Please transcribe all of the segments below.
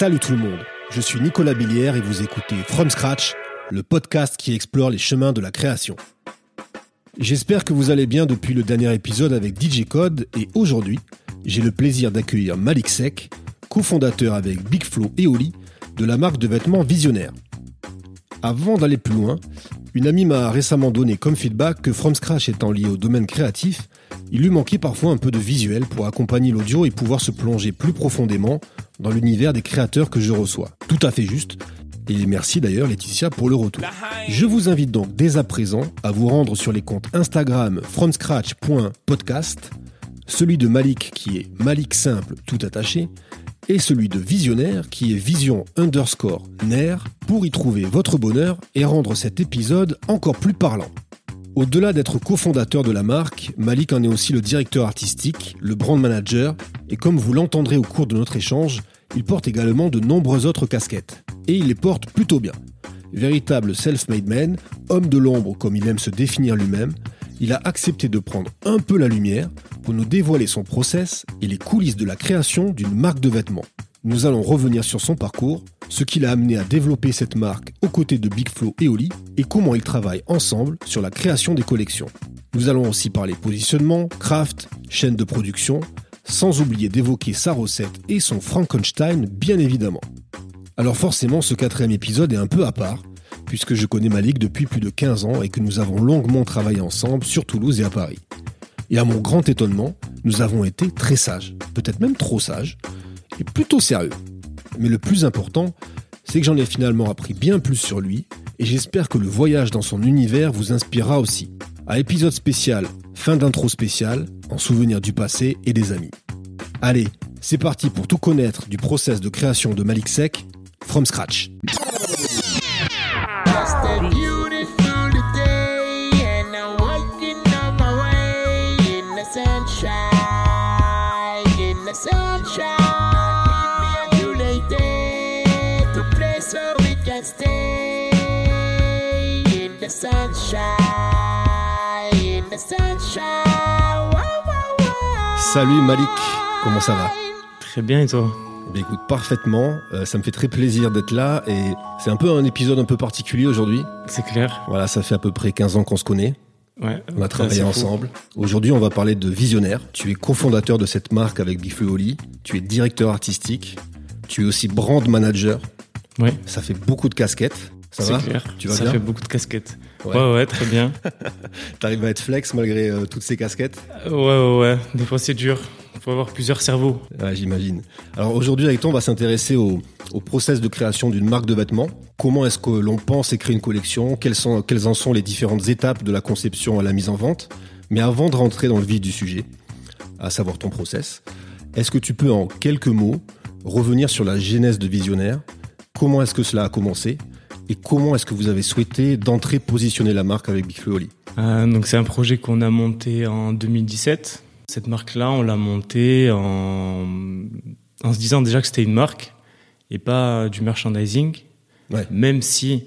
Salut tout le monde, je suis Nicolas Billière et vous écoutez From Scratch, le podcast qui explore les chemins de la création. J'espère que vous allez bien depuis le dernier épisode avec DJ Code et aujourd'hui, j'ai le plaisir d'accueillir Malik Sek, cofondateur avec Big Flow et Oli de la marque de vêtements Visionnaire. Avant d'aller plus loin, une amie m'a récemment donné comme feedback que From Scratch étant lié au domaine créatif, il lui manquait parfois un peu de visuel pour accompagner l'audio et pouvoir se plonger plus profondément dans l'univers des créateurs que je reçois. Tout à fait juste. Et merci d'ailleurs Laetitia pour le retour. Je vous invite donc dès à présent à vous rendre sur les comptes Instagram fromscratch.podcast, celui de Malik qui est Malik simple tout attaché, et celui de Visionnaire qui est Vision underscore Ner pour y trouver votre bonheur et rendre cet épisode encore plus parlant. Au-delà d'être cofondateur de la marque, Malik en est aussi le directeur artistique, le brand manager, et comme vous l'entendrez au cours de notre échange, il porte également de nombreuses autres casquettes. Et il les porte plutôt bien. Véritable self-made man, homme de l'ombre comme il aime se définir lui-même, il a accepté de prendre un peu la lumière pour nous dévoiler son process et les coulisses de la création d'une marque de vêtements. Nous allons revenir sur son parcours, ce qui l'a amené à développer cette marque aux côtés de Big Flow et Oli, et comment ils travaillent ensemble sur la création des collections. Nous allons aussi parler positionnement, craft, chaîne de production, sans oublier d'évoquer sa recette et son Frankenstein bien évidemment. Alors forcément ce quatrième épisode est un peu à part, puisque je connais Malik depuis plus de 15 ans et que nous avons longuement travaillé ensemble sur Toulouse et à Paris. Et à mon grand étonnement, nous avons été très sages, peut-être même trop sages, plutôt sérieux. Mais le plus important, c'est que j'en ai finalement appris bien plus sur lui, et j'espère que le voyage dans son univers vous inspirera aussi. À épisode spécial, fin d'intro spécial, en souvenir du passé et des amis. Allez, c'est parti pour tout connaître du process de création de Malik Sek, from scratch. Salut Malik, comment ça va Très bien et toi eh écoute, parfaitement. Euh, ça me fait très plaisir d'être là et c'est un peu un épisode un peu particulier aujourd'hui. C'est clair. Voilà, ça fait à peu près 15 ans qu'on se connaît. Ouais, on a travaillé ensemble. Aujourd'hui, on va parler de Visionnaire. Tu es cofondateur de cette marque avec Oli. Tu es directeur artistique. Tu es aussi brand manager. Ouais. Ça fait beaucoup de casquettes. Ça va clair. Tu vas Ça bien fait beaucoup de casquettes. Ouais, ouais, très bien. T'arrives à être flex malgré euh, toutes ces casquettes Ouais, ouais, ouais. Des fois, c'est dur. Il faut avoir plusieurs cerveaux. Ouais, j'imagine. Alors aujourd'hui, avec toi, on va s'intéresser au, au, process de création d'une marque de vêtements. Comment est-ce que l'on pense et crée une collection? Quelles, sont, quelles en sont les différentes étapes de la conception à la mise en vente? Mais avant de rentrer dans le vif du sujet, à savoir ton process, est-ce que tu peux en quelques mots revenir sur la genèse de Visionnaire? Comment est-ce que cela a commencé? Et comment est-ce que vous avez souhaité d'entrer positionner la marque avec Big Oli? Euh, Donc c'est un projet qu'on a monté en 2017. Cette marque-là, on l'a montée en, en se disant déjà que c'était une marque et pas du merchandising. Ouais. Même si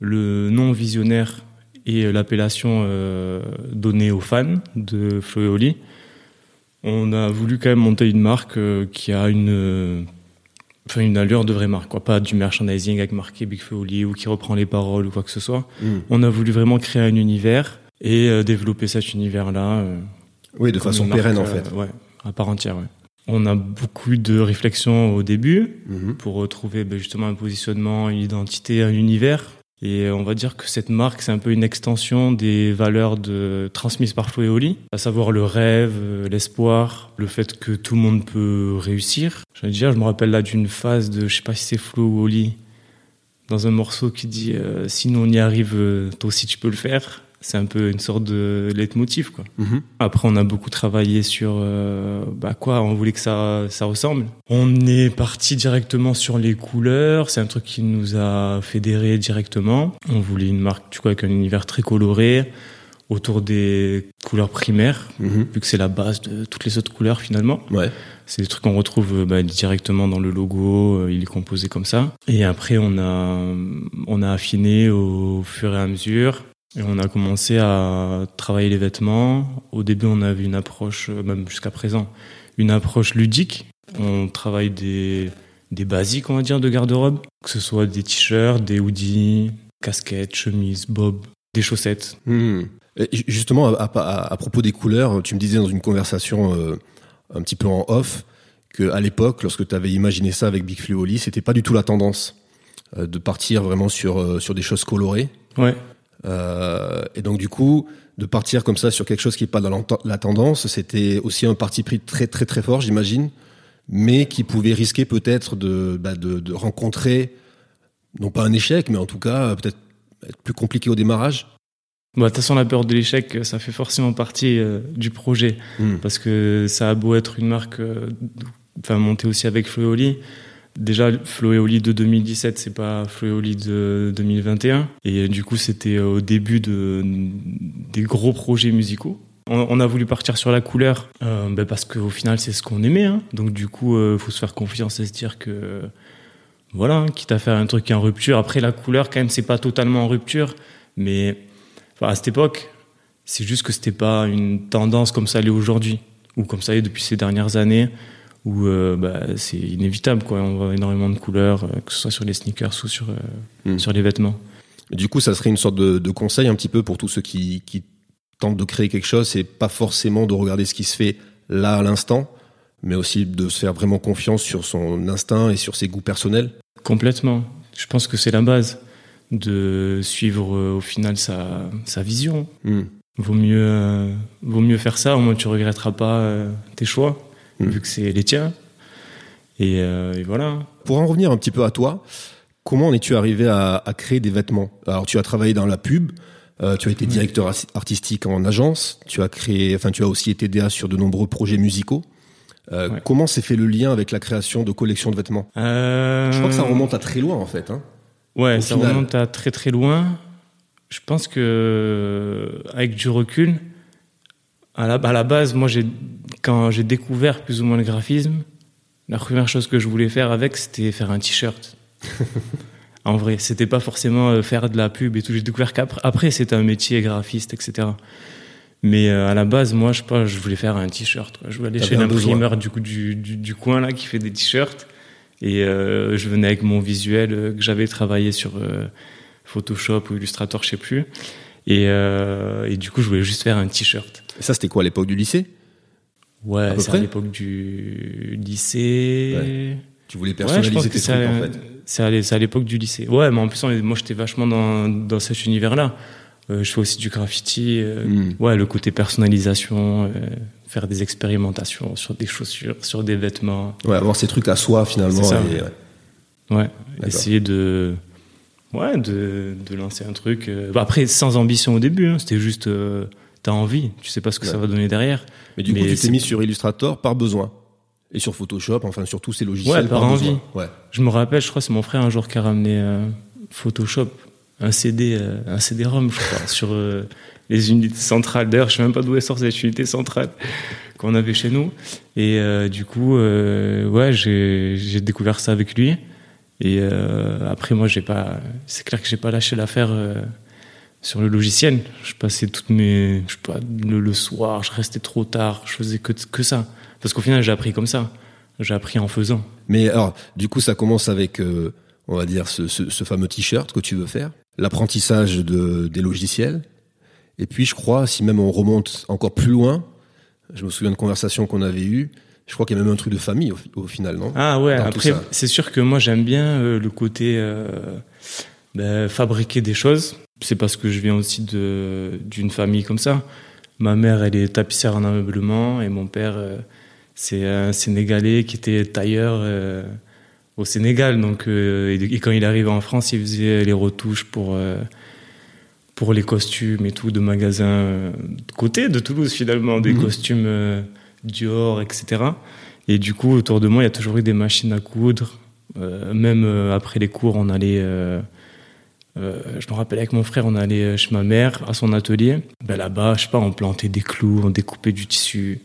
le nom visionnaire et l'appellation euh, donnée aux fans de Flo et Oli, on a voulu quand même monter une marque euh, qui a une enfin une allure de vraie marque, quoi, pas du merchandising avec marqué Big Foley ou qui reprend les paroles ou quoi que ce soit. Mm. On a voulu vraiment créer un univers et euh, développer cet univers-là. Euh, oui, de façon pérenne en fait. Euh, ouais, à part entière. Ouais. On a beaucoup de réflexions au début Mhm. pour retrouver ben, justement un positionnement, une identité, un univers. Et on va dire que cette marque, c'est un peu une extension des valeurs transmises par Flo et Oli, à savoir le rêve, euh, l'espoir, le fait que tout le monde peut réussir. Je veux dire, je me rappelle là d'une phase de, je sais pas si c'est Flo ou Oli, dans un morceau qui dit euh, si nous on y arrive, euh, toi aussi tu peux le faire. C'est un peu une sorte de leitmotiv, quoi. Mhm. Après, on a beaucoup travaillé sur euh, bah quoi, on voulait que ça, ça ressemble. On est parti directement sur les couleurs. C'est un truc qui nous a fédéré directement. On voulait une marque, tu vois, avec un univers très coloré autour des couleurs primaires, Mhm. vu que c'est la base de toutes les autres couleurs finalement. Ouais. C'est des trucs qu'on retrouve bah, directement dans le logo, il est composé comme ça. Et après, on a, on a affiné au fur et à mesure. Et on a commencé à travailler les vêtements. Au début, on avait une approche, même jusqu'à présent, une approche ludique. On travaille des, des basiques, on va dire, de garde-robe, que ce soit des t-shirts, des hoodies, casquettes, chemises, bob, des chaussettes. Hmm. justement, à, propos des couleurs, tu me disais dans une conversation euh, un petit peu en off que à l'époque, lorsque tu avais imaginé ça avec Big Fluoli, c'était pas du tout la tendance euh, de partir vraiment sur euh, sur des choses colorées. Ouais. Et donc du coup, de partir comme ça sur quelque chose qui est pas dans la tendance, c'était aussi un parti pris très très très fort, j'imagine, mais qui pouvait risquer peut-être de, bah, de, de rencontrer non pas un échec, mais en tout cas peut-être être plus compliqué au démarrage bah, de toute façon, la peur de l'échec, ça fait forcément partie euh, du projet. Hmm. Parce que ça a beau être une marque, euh, enfin, montée aussi avec Floéoli. Déjà, Floéoli de 2017, c'est pas Floéoli de 2021. Et du coup, c'était au début de, des gros projets musicaux. On, a voulu partir sur la couleur, euh, bah, parce qu'au final, c'est ce qu'on aimait. Hein. Donc, du coup, il faut se faire confiance et se dire que voilà, quitte à faire un truc en rupture. Après, la couleur, quand même, c'est pas totalement en rupture, mais à cette époque, c'est juste que c'était pas une tendance comme ça l'est aujourd'hui, ou comme ça l'est depuis ces dernières années, où euh, bah, c'est inévitable, quoi. On voit énormément de couleurs, euh, que ce soit sur les sneakers ou sur, euh, hmm. sur les vêtements. Du coup, ça serait une sorte de, conseil un petit peu pour tous ceux qui, qui tentent de créer quelque chose, c'est pas forcément de regarder ce qui se fait là à l'instant, mais aussi de se faire vraiment confiance sur son instinct et sur ses goûts personnels. Complètement. Je pense que c'est la base de suivre au final sa, sa vision. Hmm. Vaut, mieux, vaut mieux faire ça, au moins tu regretteras pas tes choix, hmm. vu que c'est les tiens. Et, et, voilà. Pour en revenir un petit peu à toi, comment en es-tu arrivé à, à, créer des vêtements? Alors tu as travaillé dans la pub, tu as été directeur artistique en agence, tu as créé, enfin tu as aussi été DA sur de nombreux projets musicaux. Euh, comment s'est fait le lien avec la création de collections de vêtements? Euh... Je crois que ça remonte à très loin en fait. Hein, ouais, ça remonte à très très loin. Je pense que avec du recul, à la, à la base, moi, quand j'ai découvert plus ou moins le graphisme, la première chose que je voulais faire avec, c'était faire un t-shirt. en vrai, c'était pas forcément euh, faire de la pub et tout. J'ai découvert qu'après, après, c'était un métier graphiste, etc. Mais euh, à la base, moi, je pas, je voulais faire un t-shirt. Je voulais aller chez l'imprimeur du, du, du, du, coin là qui fait des t-shirts. Et euh, je venais avec mon visuel euh, que j'avais travaillé sur Photoshop ou Illustrator, je sais plus. Et, et, du coup, je voulais juste faire un t-shirt. Et ça, c'était quoi à l'époque du lycée? Ouais, c'est à l'époque du lycée. Tu voulais personnaliser ouais, tes trucs, en fait. C'est à l'époque du lycée. Ouais, mais en plus, moi, j'étais vachement dans, dans cet univers-là. Euh, je fais aussi du graffiti. Euh, hmm. Ouais, le côté personnalisation, euh, faire des expérimentations sur des chaussures, sur des vêtements. Ouais, avoir ces trucs à soi finalement. ouais. essayer de, ouais, de, de, lancer un truc. Bah, après, sans ambition au début, hein, c'était juste, t'as envie, tu sais pas ce que ça va donner derrière. Mais du coup, tu t'es mis sur Illustrator par besoin. Et sur Photoshop, enfin sur tous ces logiciels. Ouais, par, envie. Ouais. Je me rappelle, je crois, c'est mon frère un jour qui a ramené Photoshop un CD, euh, un CD-ROM, je crois, sur euh, les unités centrales. D'ailleurs, je sais même pas d'où est sortie cette unité centrale qu'on avait chez nous. Et euh, du coup, ouais, j'ai découvert ça avec lui. Et après, moi, j'ai pas. C'est clair que j'ai pas lâché l'affaire sur le logiciel. Je passais toutes mes, je sais pas, le, soir, je restais trop tard, je faisais que que ça. Parce qu'au final, j'ai appris comme ça. J'ai appris en faisant. Mais alors, du coup, ça commence avec, on va dire, ce, ce, ce fameux t-shirt que tu veux faire l'apprentissage de, des logiciels. Et puis, je crois, si même on remonte encore plus loin, je me souviens de conversations qu'on avait eues, je crois qu'il y a même un truc de famille au, final, non? Ah ouais, après, c'est sûr que moi j'aime bien euh, le côté euh, ben, fabriquer des choses. C'est parce que je viens aussi d'une famille comme ça. Ma mère, elle est tapissière en ameublement et mon père, euh, c'est un Sénégalais qui était tailleur au Sénégal. Donc, euh, et, quand il arrivait en France, il faisait les retouches pour, euh, pour les costumes et tout de magasins euh, de côté de Toulouse finalement, des mhm. costumes Dior, etc. Et du coup, autour de moi, il y a toujours eu des machines à coudre. même après les cours, on allait. Je me rappelle avec mon frère, on allait chez ma mère à son atelier. Ben là-bas, je sais pas, on plantait des clous, on découpait du tissu,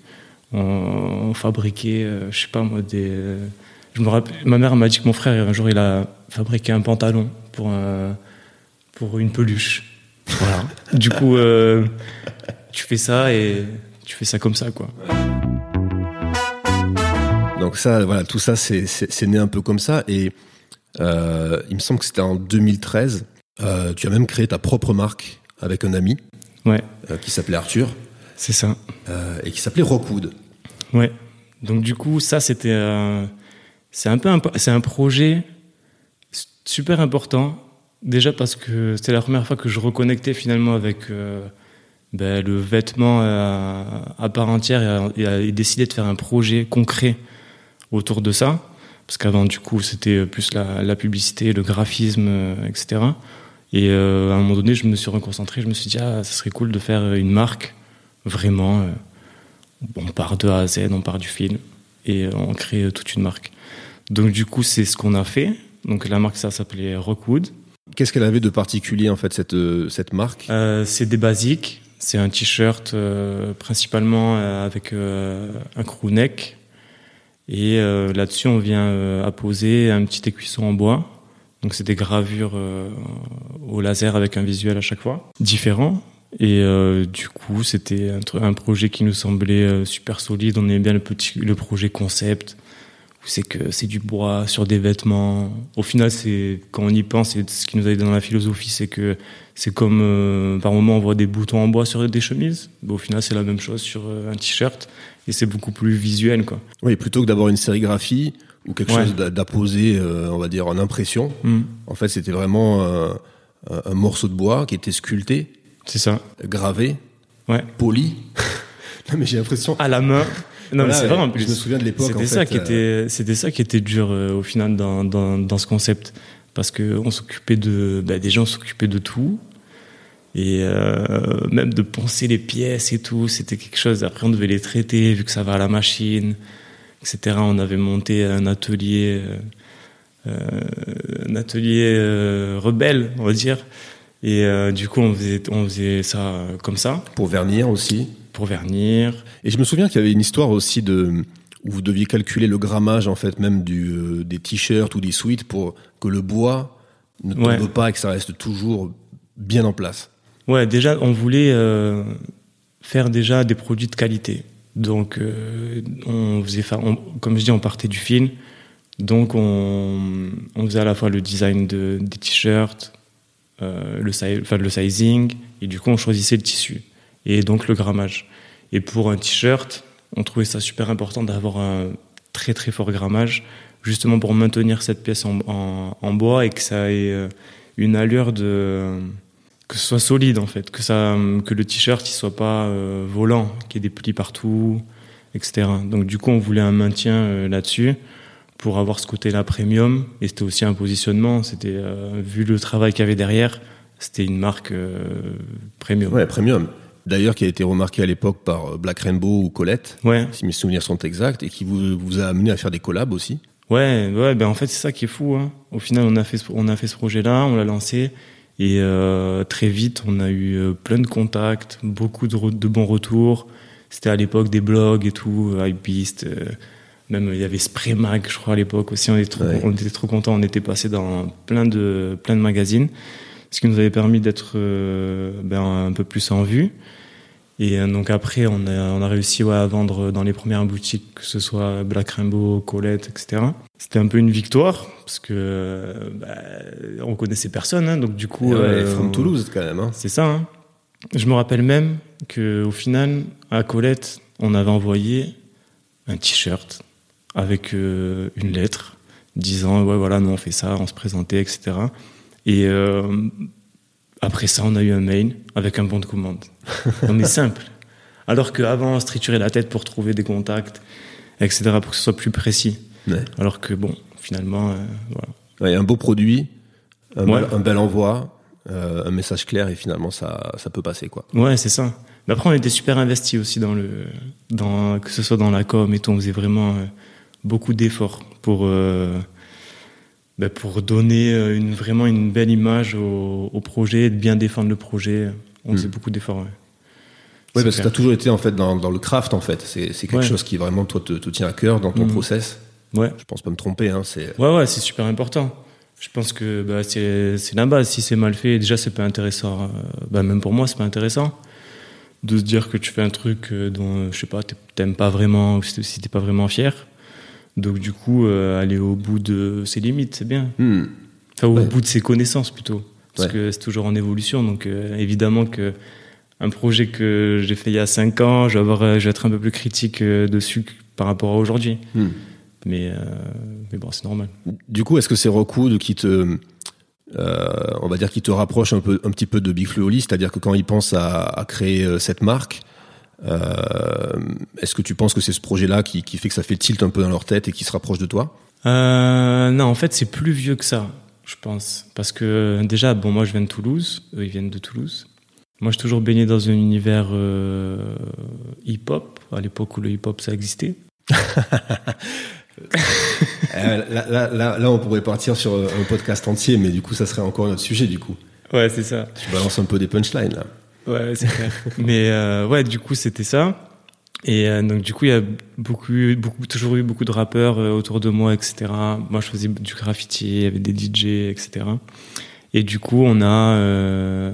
On, fabriquait, euh, je sais pas moi, des. je me rappelle, ma mère m'a dit que mon frère un jour il a fabriqué un pantalon pour pour une peluche. Voilà. du coup, tu fais ça et tu fais ça comme ça, quoi. Donc ça, voilà, tout ça, c'est né un peu comme ça. Et euh, il me semble que c'était en 2013. Euh, tu as même créé ta propre marque avec un ami. Ouais. Euh, qui s'appelait Arthur. C'est ça. et qui s'appelait Rockwood. Ouais. Donc du coup, ça, c'était, c'est un peu, c'est un projet super important. Déjà parce que c'était la première fois que je reconnectais finalement avec ben, le vêtement à, part entière et, et, décidé de faire un projet concret autour de ça. Parce qu'avant, du coup, c'était plus la, publicité, le graphisme, euh, etc. Et euh, à un moment donné, je me suis reconcentré. Je me suis dit, ah, ça serait cool de faire une marque, vraiment. Euh, on part de A à Z, on part du film et on crée toute une marque. Donc, du coup, c'est ce qu'on a fait. Donc, la marque, ça s'appelait Rockwood. Qu'est-ce qu'elle avait de particulier, en fait, cette, cette marque? C'est des basiques. C'est un t-shirt principalement avec un crew neck et euh, là-dessus, on vient euh, apposer un petit écuisson en bois. Donc c'est des gravures euh, au laser avec un visuel à chaque fois, différent. Et du coup, c'était un, projet qui nous semblait super solide. On aimait bien le, petit, le projet concept, c'est que c'est du bois sur des vêtements. Au final, c'est quand on y pense, c'est ce qui nous a aidé dans la philosophie, c'est que c'est comme par moment on voit des boutons en bois sur des chemises. Au final, c'est la même chose sur un t-shirt et c'est beaucoup plus visuel quoi. Oui, plutôt que d'avoir une sérigraphie ou quelque chose d'apposé, euh, on va dire en impression. Hmm. En fait, c'était vraiment un, morceau de bois qui était sculpté. C'est ça. Gravé. Ouais. Poli. non mais j'ai l'impression. À la main. Non mais c'est vrai en plus. Je me souviens de l'époque. C'était ça qui était, c'était ça qui était dur euh, au final dans, dans, dans, ce concept parce que on s'occupait de, bah, des gens s'occupaient de tout et euh, même de penser les pièces et tout, c'était quelque chose. Après, on devait les traiter vu que ça va à la machine, etc. On avait monté un atelier, euh, un atelier euh, rebelle, on va dire. Et euh, du coup, on faisait, on faisait ça comme ça. Pour vernir aussi. Pour vernir. Et je me souviens qu'il y avait une histoire aussi de où vous deviez calculer le grammage en fait même du, des t-shirts ou des suites pour que le bois ne tombe pas et que ça reste toujours bien en place. Ouais, déjà, on voulait euh, faire déjà des produits de qualité. Donc, euh, on faisait, comme je dis, on partait du film. Donc, on, faisait à la fois le design de, des t-shirts, euh, le, sizing, et du coup, on choisissait le tissu. Et donc, le grammage. Et pour un t-shirt, on trouvait ça super important d'avoir un très très fort grammage, justement pour maintenir cette pièce en bois et que ça ait euh, une allure de que ce soit solide en fait, que ça, que le t-shirt il soit pas euh, volant, qu'il y ait des plis partout, etc. Donc du coup on voulait un maintien euh, là-dessus pour avoir ce côté-là premium et c'était aussi un positionnement. C'était euh, vu le travail qu'il y avait derrière, c'était une marque premium. Ouais, premium. D'ailleurs, qui a été remarqué à l'époque par Black Rainbow ou Colette, ouais. si mes souvenirs sont exacts, et qui vous, vous a amené à faire des collabs aussi. Ouais, ouais, ben en fait c'est ça qui est fou. Hein. Au final, on a fait, on a fait ce projet-là, on l'a lancé, et euh, très vite, on a eu euh, plein de contacts, beaucoup de, de bons retours. C'était à l'époque des blogs et tout, euh, Hypebeast. Euh, même il y avait Spray Mag, je crois à l'époque aussi. On était trop, on était trop contents. On était passé dans plein de plein de magazines, ce qui nous avait permis d'être ben, un peu plus en vue. Et euh, donc après, on a, on a réussi ouais, à vendre dans les premières boutiques, que ce soit Black Rainbow, Colette, etc. C'était un peu une victoire parce que bah, on connaissait personne, hein, donc du coup. Ouais, euh, Toulouse quand même. Hein. C'est ça. Hein. Je me rappelle même que au final, à Colette, on avait envoyé un t-shirt avec euh, une lettre disant ouais voilà nous on fait ça, on se présentait, etc. Et euh, après ça, on a eu un mail avec un bon de commande. on est simple. Alors qu'avant, on se triturait la tête pour trouver des contacts, etc., pour que ce soit plus précis. Alors que, bon, finalement, euh, voilà. un beau produit, un, bel, envoi, euh, un message clair, et finalement, ça, ça peut passer, quoi. Ouais, c'est ça. Mais après, on était super investis aussi dans le, dans, que ce soit dans la com et tout, on faisait vraiment euh, beaucoup d'efforts pour, ben pour donner euh, une, vraiment une belle image au, au, projet, de bien défendre le projet. On faisait hmm. beaucoup d'efforts. Oui, parce que tu as toujours été en fait dans, dans le craft en fait. C'est quelque chose qui vraiment toi te, te, tient à cœur dans ton mm. process. Ouais. Je pense pas me tromper. Hein, c'est. Ouais, ouais, c'est super important. Je pense que bah, c'est la base. Si c'est mal fait, déjà c'est pas intéressant. Euh, bah, même pour moi, c'est pas intéressant de se dire que tu fais un truc euh, dont je sais pas, t'aimes pas vraiment ou si t'es pas vraiment fier. Donc du coup, euh, aller au bout de ses limites, c'est bien. Hmm. Enfin, au bout de ses connaissances plutôt, parce que c'est toujours en évolution. Donc évidemment que un projet que j'ai fait il y a 5 ans, je vais, avoir, je vais être un peu plus critique dessus par rapport à aujourd'hui. Hmm. Mais, euh, mais bon, c'est normal. Du coup, est-ce que c'est Rockwood qui te, euh, on va dire, qui te rapproche un, peu, un petit peu de Big Fluoli C'est-à-dire que quand ils pensent à, créer euh, cette marque, est-ce que tu penses que c'est ce projet-là qui, qui, fait que ça fait tilt un peu dans leur tête et qui se rapproche de toi? Non, en fait, c'est plus vieux que ça, je pense. Parce que déjà, bon, moi, je viens de Toulouse, eux, ils viennent de Toulouse. Moi, j'ai toujours baigné dans un univers hip-hop, à l'époque où le hip-hop, ça existait. Euh, là, là, là, on pourrait partir sur un podcast entier, mais du coup, ça serait encore notre sujet, du coup. Ouais, c'est ça. Tu balances un peu des punchlines, là. Ouais, c'est clair. mais euh, ouais, du coup, c'était ça. Et euh, donc, du coup, il y a beaucoup, beaucoup, toujours eu beaucoup de rappeurs autour de moi, etc. Moi, je faisais du graffiti, il y avait des DJ, etc. Et du coup, on a euh,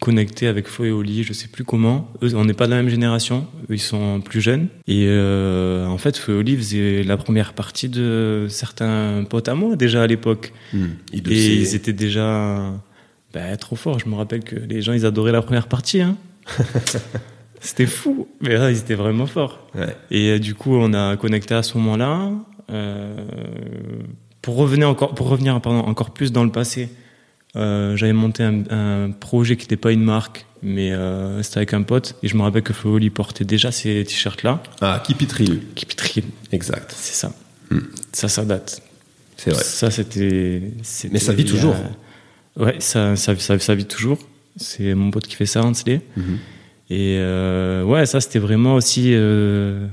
connecté avec Flo et Oli, je sais plus comment. Eux, on n'est pas de la même génération, eux, ils sont plus jeunes. Et euh, en fait, Flo et Oli faisaient la première partie de certains potes à moi déjà à l'époque. Hmm. et ils étaient déjà bah, trop forts. Je me rappelle que les gens, ils adoraient la première partie. Hein. C'était fou, mais là, ils étaient vraiment forts. Ouais. Et euh, du coup, on a connecté à ce moment-là. Euh, pour revenir encore, pour revenir pardon, encore plus dans le passé, euh, j'avais monté un, projet qui n'était pas une marque, mais c'était avec un pote. Et je me rappelle que Flowly portait déjà ces t-shirts-là. Ah, Kipitril. Kipitril. Exact. C'est ça. Hmm. Ça, ça date. C'est vrai. Ça, c'était. Mais ça vit toujours. Ouais, ça, ça, ça, vit toujours. C'est mon pote qui fait ça, Hansley. Mhm. Et euh, ouais, ça, c'était vraiment aussi. Euh,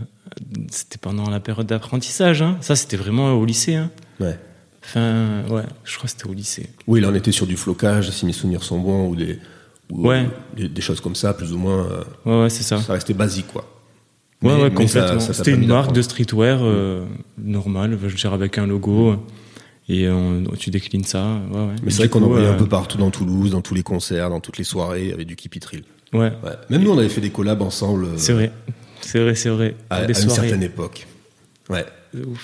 c'était pendant la période d'apprentissage. Hein. Ça, c'était vraiment au lycée. Hein. Ouais. Enfin, ouais, je crois que c'était au lycée. Oui, là on était sur du flocage, si mes souvenirs sont bons, ou des, ouais. des, choses comme ça, plus ou moins. Euh, ouais, ouais, c'est ça. Ça restait basique, quoi. Ouais, ouais, complètement. C'était une marque de streetwear euh, normale, je veux dire, avec un logo. Et tu déclines ça. Ouais, ouais. Mais c'est vrai qu'on en voyait un euh, peu partout dans Toulouse, dans tous les concerts, dans toutes les soirées, avec du Kipitril. Ouais. ouais. Même nous, on avait fait des collabs ensemble. C'est vrai. C'est vrai, c'est vrai. À, une certaine époque. Ouais.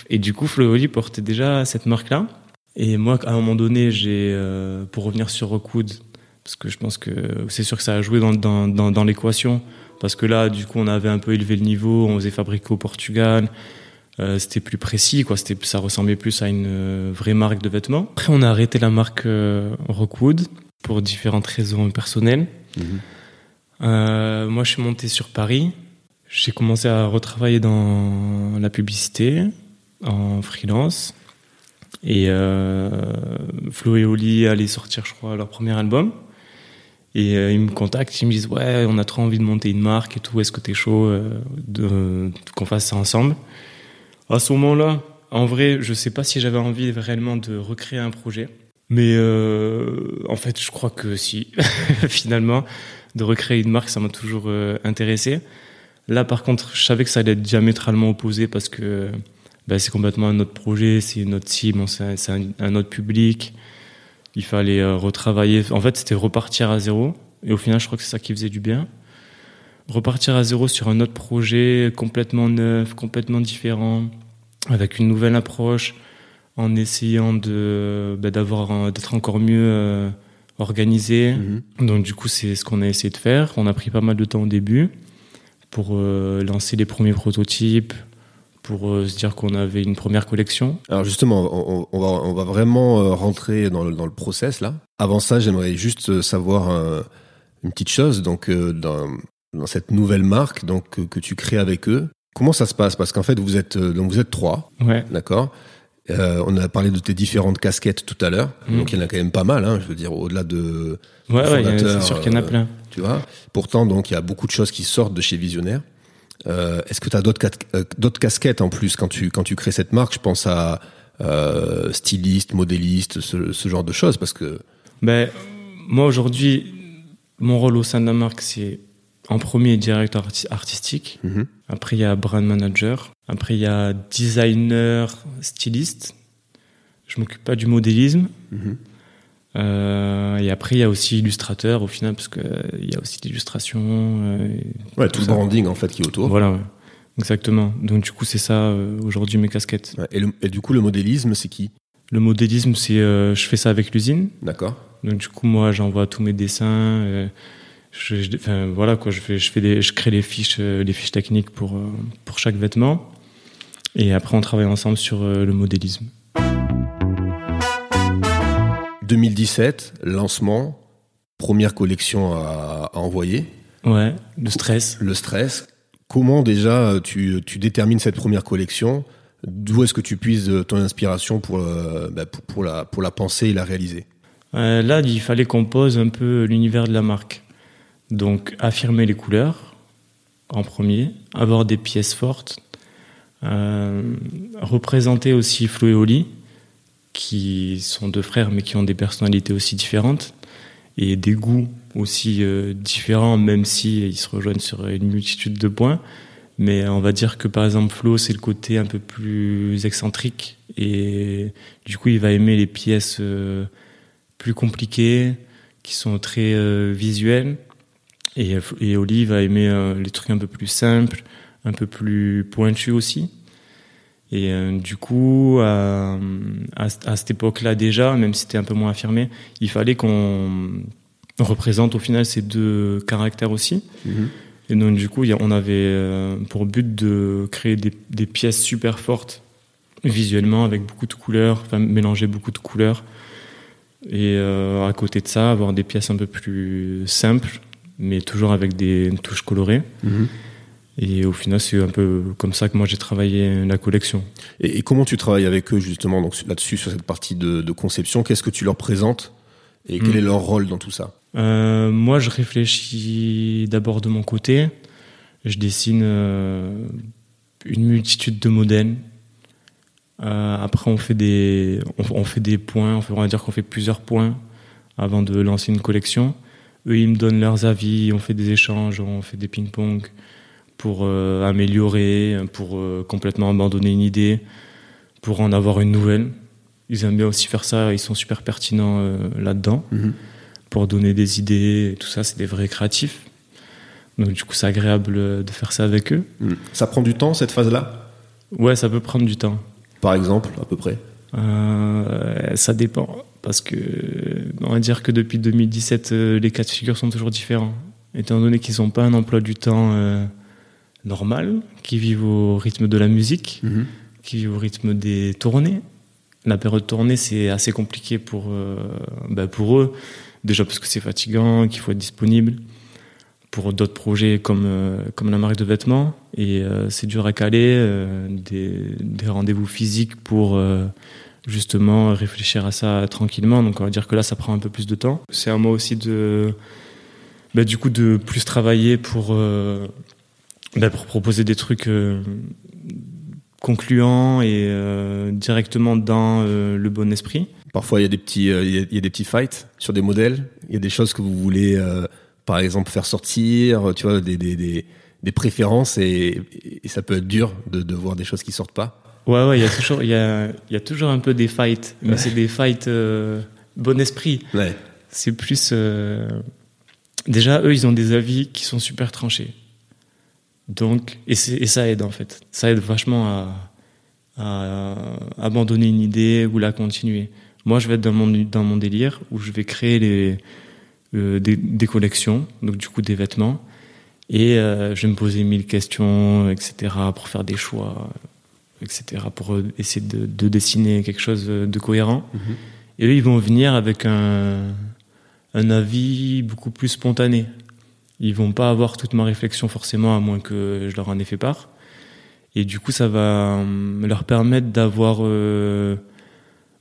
Et du coup, Flowly portait déjà cette marque-là. Et moi, à un moment donné, j'ai, euh, pour revenir sur Rockwood, parce que je pense que c'est sûr que ça a joué dans, dans, dans, dans l'équation, parce que là, du coup, on avait un peu élevé le niveau, on faisait fabriquer au Portugal, euh, c'était plus précis, quoi. C'était, ça ressemblait plus à une euh, vraie marque de vêtements. Après, on a arrêté la marque euh, Rockwood pour différentes raisons personnelles. Mhm. Moi, je suis monté sur Paris. J'ai commencé à retravailler dans la publicité en freelance. Et Flo et Oli allaient sortir, je crois, leur premier album. Et euh, ils me contactent, ils me disent ouais, on a trop envie de monter une marque et tout. Est-ce que t'es chaud euh, de, qu'on fasse ça ensemble? À ce moment-là, en vrai, je sais pas si j'avais envie réellement de recréer un projet, mais euh, en fait, je crois que si. Finalement, de recréer une marque, ça m'a toujours euh, intéressé. Là, par contre, je savais que ça allait être diamétralement opposé parce que ben, c'est complètement un autre projet, c'est une autre cible, c'est un, autre public. Il fallait euh, retravailler. En fait, c'était repartir à zéro. Et au final, je crois que c'est ça qui faisait du bien. Repartir à zéro sur un autre projet complètement neuf, complètement différent, avec une nouvelle approche, en essayant de ben, d'avoir d'être encore mieux euh, organisé. Mm-hmm. Donc du coup, c'est ce qu'on a essayé de faire. On a pris pas mal de temps au début pour euh, lancer les premiers prototypes, pour euh, se dire qu'on avait une première collection. Alors justement, on, va, on va vraiment rentrer dans le, dans le process là. Avant ça, j'aimerais juste savoir une petite chose. Donc dans, dans, cette nouvelle marque donc que tu crées avec eux, comment ça se passe? Parce qu'en fait, vous êtes donc vous êtes trois, ouais. d'accord? Euh, on a parlé de tes différentes casquettes tout à l'heure, mmh. donc il y en a quand même pas mal. Hein, je veux dire, au-delà de ouais, ouais c'est sûr qu'il y en a plein. tu vois. Pourtant, donc il y a beaucoup de choses qui sortent de chez Visionnaire. Euh, Est-ce que tu as d'autres euh, d'autres casquettes en plus quand tu quand tu crées cette marque? Je pense à euh, styliste, modéliste, ce, ce, genre de choses, parce que. Ben moi aujourd'hui, mon rôle au sein de la marque, c'est en premier directeur artistique. Mhm. Après, il y a brand manager. Après, il y a designer, styliste. Je m'occupe pas du modélisme. Mhm. Euh, et après, il y a aussi illustrateur au final, parce qu'il y a aussi l'illustration. euh, Ouais, tout le branding en fait qui est autour. Voilà, ouais. exactement. Donc, du coup, c'est ça euh, aujourd'hui mes casquettes. Ouais, Et, le- et du coup, le modélisme, c'est qui? Le modélisme, c'est euh, je fais ça avec l'usine. D'accord. Donc du coup, moi, j'envoie tous mes dessins. Euh, je, je- enfin, voilà quoi, je fais, je fais des, je crée les fiches, euh, les fiches techniques pour euh, pour chaque vêtement. Et après, on travaille ensemble sur euh, le modélisme. 2017, lancement, première collection à, à envoyer. Ouais, le stress. Le stress. Comment déjà tu, tu détermines cette première collection? D'où est-ce que tu puises ton inspiration pour, euh, bah, pour, pour la, pour la penser et la réaliser? Euh, là, il fallait qu'on pose un peu l'univers de la marque. Donc, affirmer les couleurs en premier, avoir des pièces fortes, euh, représenter aussi Flo et Oli, qui sont deux frères mais qui ont des personnalités aussi différentes et des goûts aussi euh, différents, même si ils se rejoignent sur une multitude de points. Mais on va dire que par exemple Flo, c'est le côté un peu plus excentrique et du coup, il va aimer les pièces euh, plus compliquées, qui sont très visuelles. Et, et Oli va aimer euh, les trucs un peu plus simples, un peu plus pointus aussi. Et euh, du coup, à, à, à cette époque-là déjà, même si c'était un peu moins affirmé, il fallait qu'on représente au final ces deux caractères aussi. Et donc du coup, a- on avait euh, pour but de créer des, des pièces super fortes visuellement avec beaucoup de couleurs, enfin mélanger beaucoup de couleurs. Et euh, à côté de ça, avoir des pièces un peu plus simples, mais toujours avec des touches colorées. Et au final, c'est un peu comme ça que moi j'ai travaillé la collection. Et, et comment tu travailles avec eux justement donc là-dessus sur cette partie de, de conception? Qu'est-ce que tu leur présentes? Et quel Mm. est leur rôle dans tout ça? Euh, moi, je réfléchis d'abord de mon côté. Je dessine euh, une multitude de modèles. Euh, après, on fait des, on, on fait des points. On, fait- on va dire qu'on fait plusieurs points avant de lancer une collection. Eux, ils me donnent leurs avis. On fait des échanges, on fait des ping-pong pour euh, améliorer, pour euh, complètement abandonner une idée, pour en avoir une nouvelle. Ils aiment bien aussi faire ça. Ils sont super pertinents euh, là-dedans pour donner des idées et tout ça, c'est des vrais créatifs. Donc du coup, c'est agréable de faire ça avec eux. Mm. Ça prend du temps cette phase-là? Ouais, ça peut prendre du temps. Par exemple, à peu près? Ça dépend parce que on va dire que depuis 2017, euh, les cas de figure sont toujours différents. Étant donné qu'ils n'ont pas un emploi du temps euh, normal, qui vivent au rythme de la musique, qui vivent au rythme des tournées. La période tournée, c'est assez compliqué pour, euh, bah, pour eux. Déjà parce que c'est fatigant, qu'il faut être disponible. Pour d'autres projets comme, euh, comme la marque de vêtements. Et c'est dur à caler. des, des rendez-vous physiques pour justement réfléchir à ça tranquillement. Donc on va dire que là, ça prend un peu plus de temps. C'est à moi aussi de, bah, du coup, de plus travailler pour, euh, bah, pour proposer des trucs euh, concluants et euh, directement dans le bon esprit. Parfois, il y a des petits, il y a- des petits fights sur des modèles. Il y a des choses que vous voulez, par exemple, faire sortir. Tu vois, des, des, des, des préférences et, et ça peut être dur de, de voir des choses qui sortent pas. Ouais, ouais, il y a toujours, il y a, y a toujours un peu des fights, mais c'est des fights euh, bon esprit. Ouais. C'est plus. euh, Déjà, eux, ils ont des avis qui sont super tranchés. Donc, et, et ça aide en fait. Ça aide vachement à, à abandonner une idée ou la continuer. Moi, je vais être dans mon, dans mon délire où je vais créer les, euh, des, des collections, donc du coup des vêtements, et je vais me poser mille questions, etc., pour faire des choix, etc., pour euh, essayer de, de dessiner quelque chose de cohérent. Et eux, ils vont venir avec un, un avis beaucoup plus spontané. Ils vont pas avoir toute ma réflexion forcément, à moins que je leur en ai fait part. Et du coup, ça va hum, leur permettre d'avoir euh,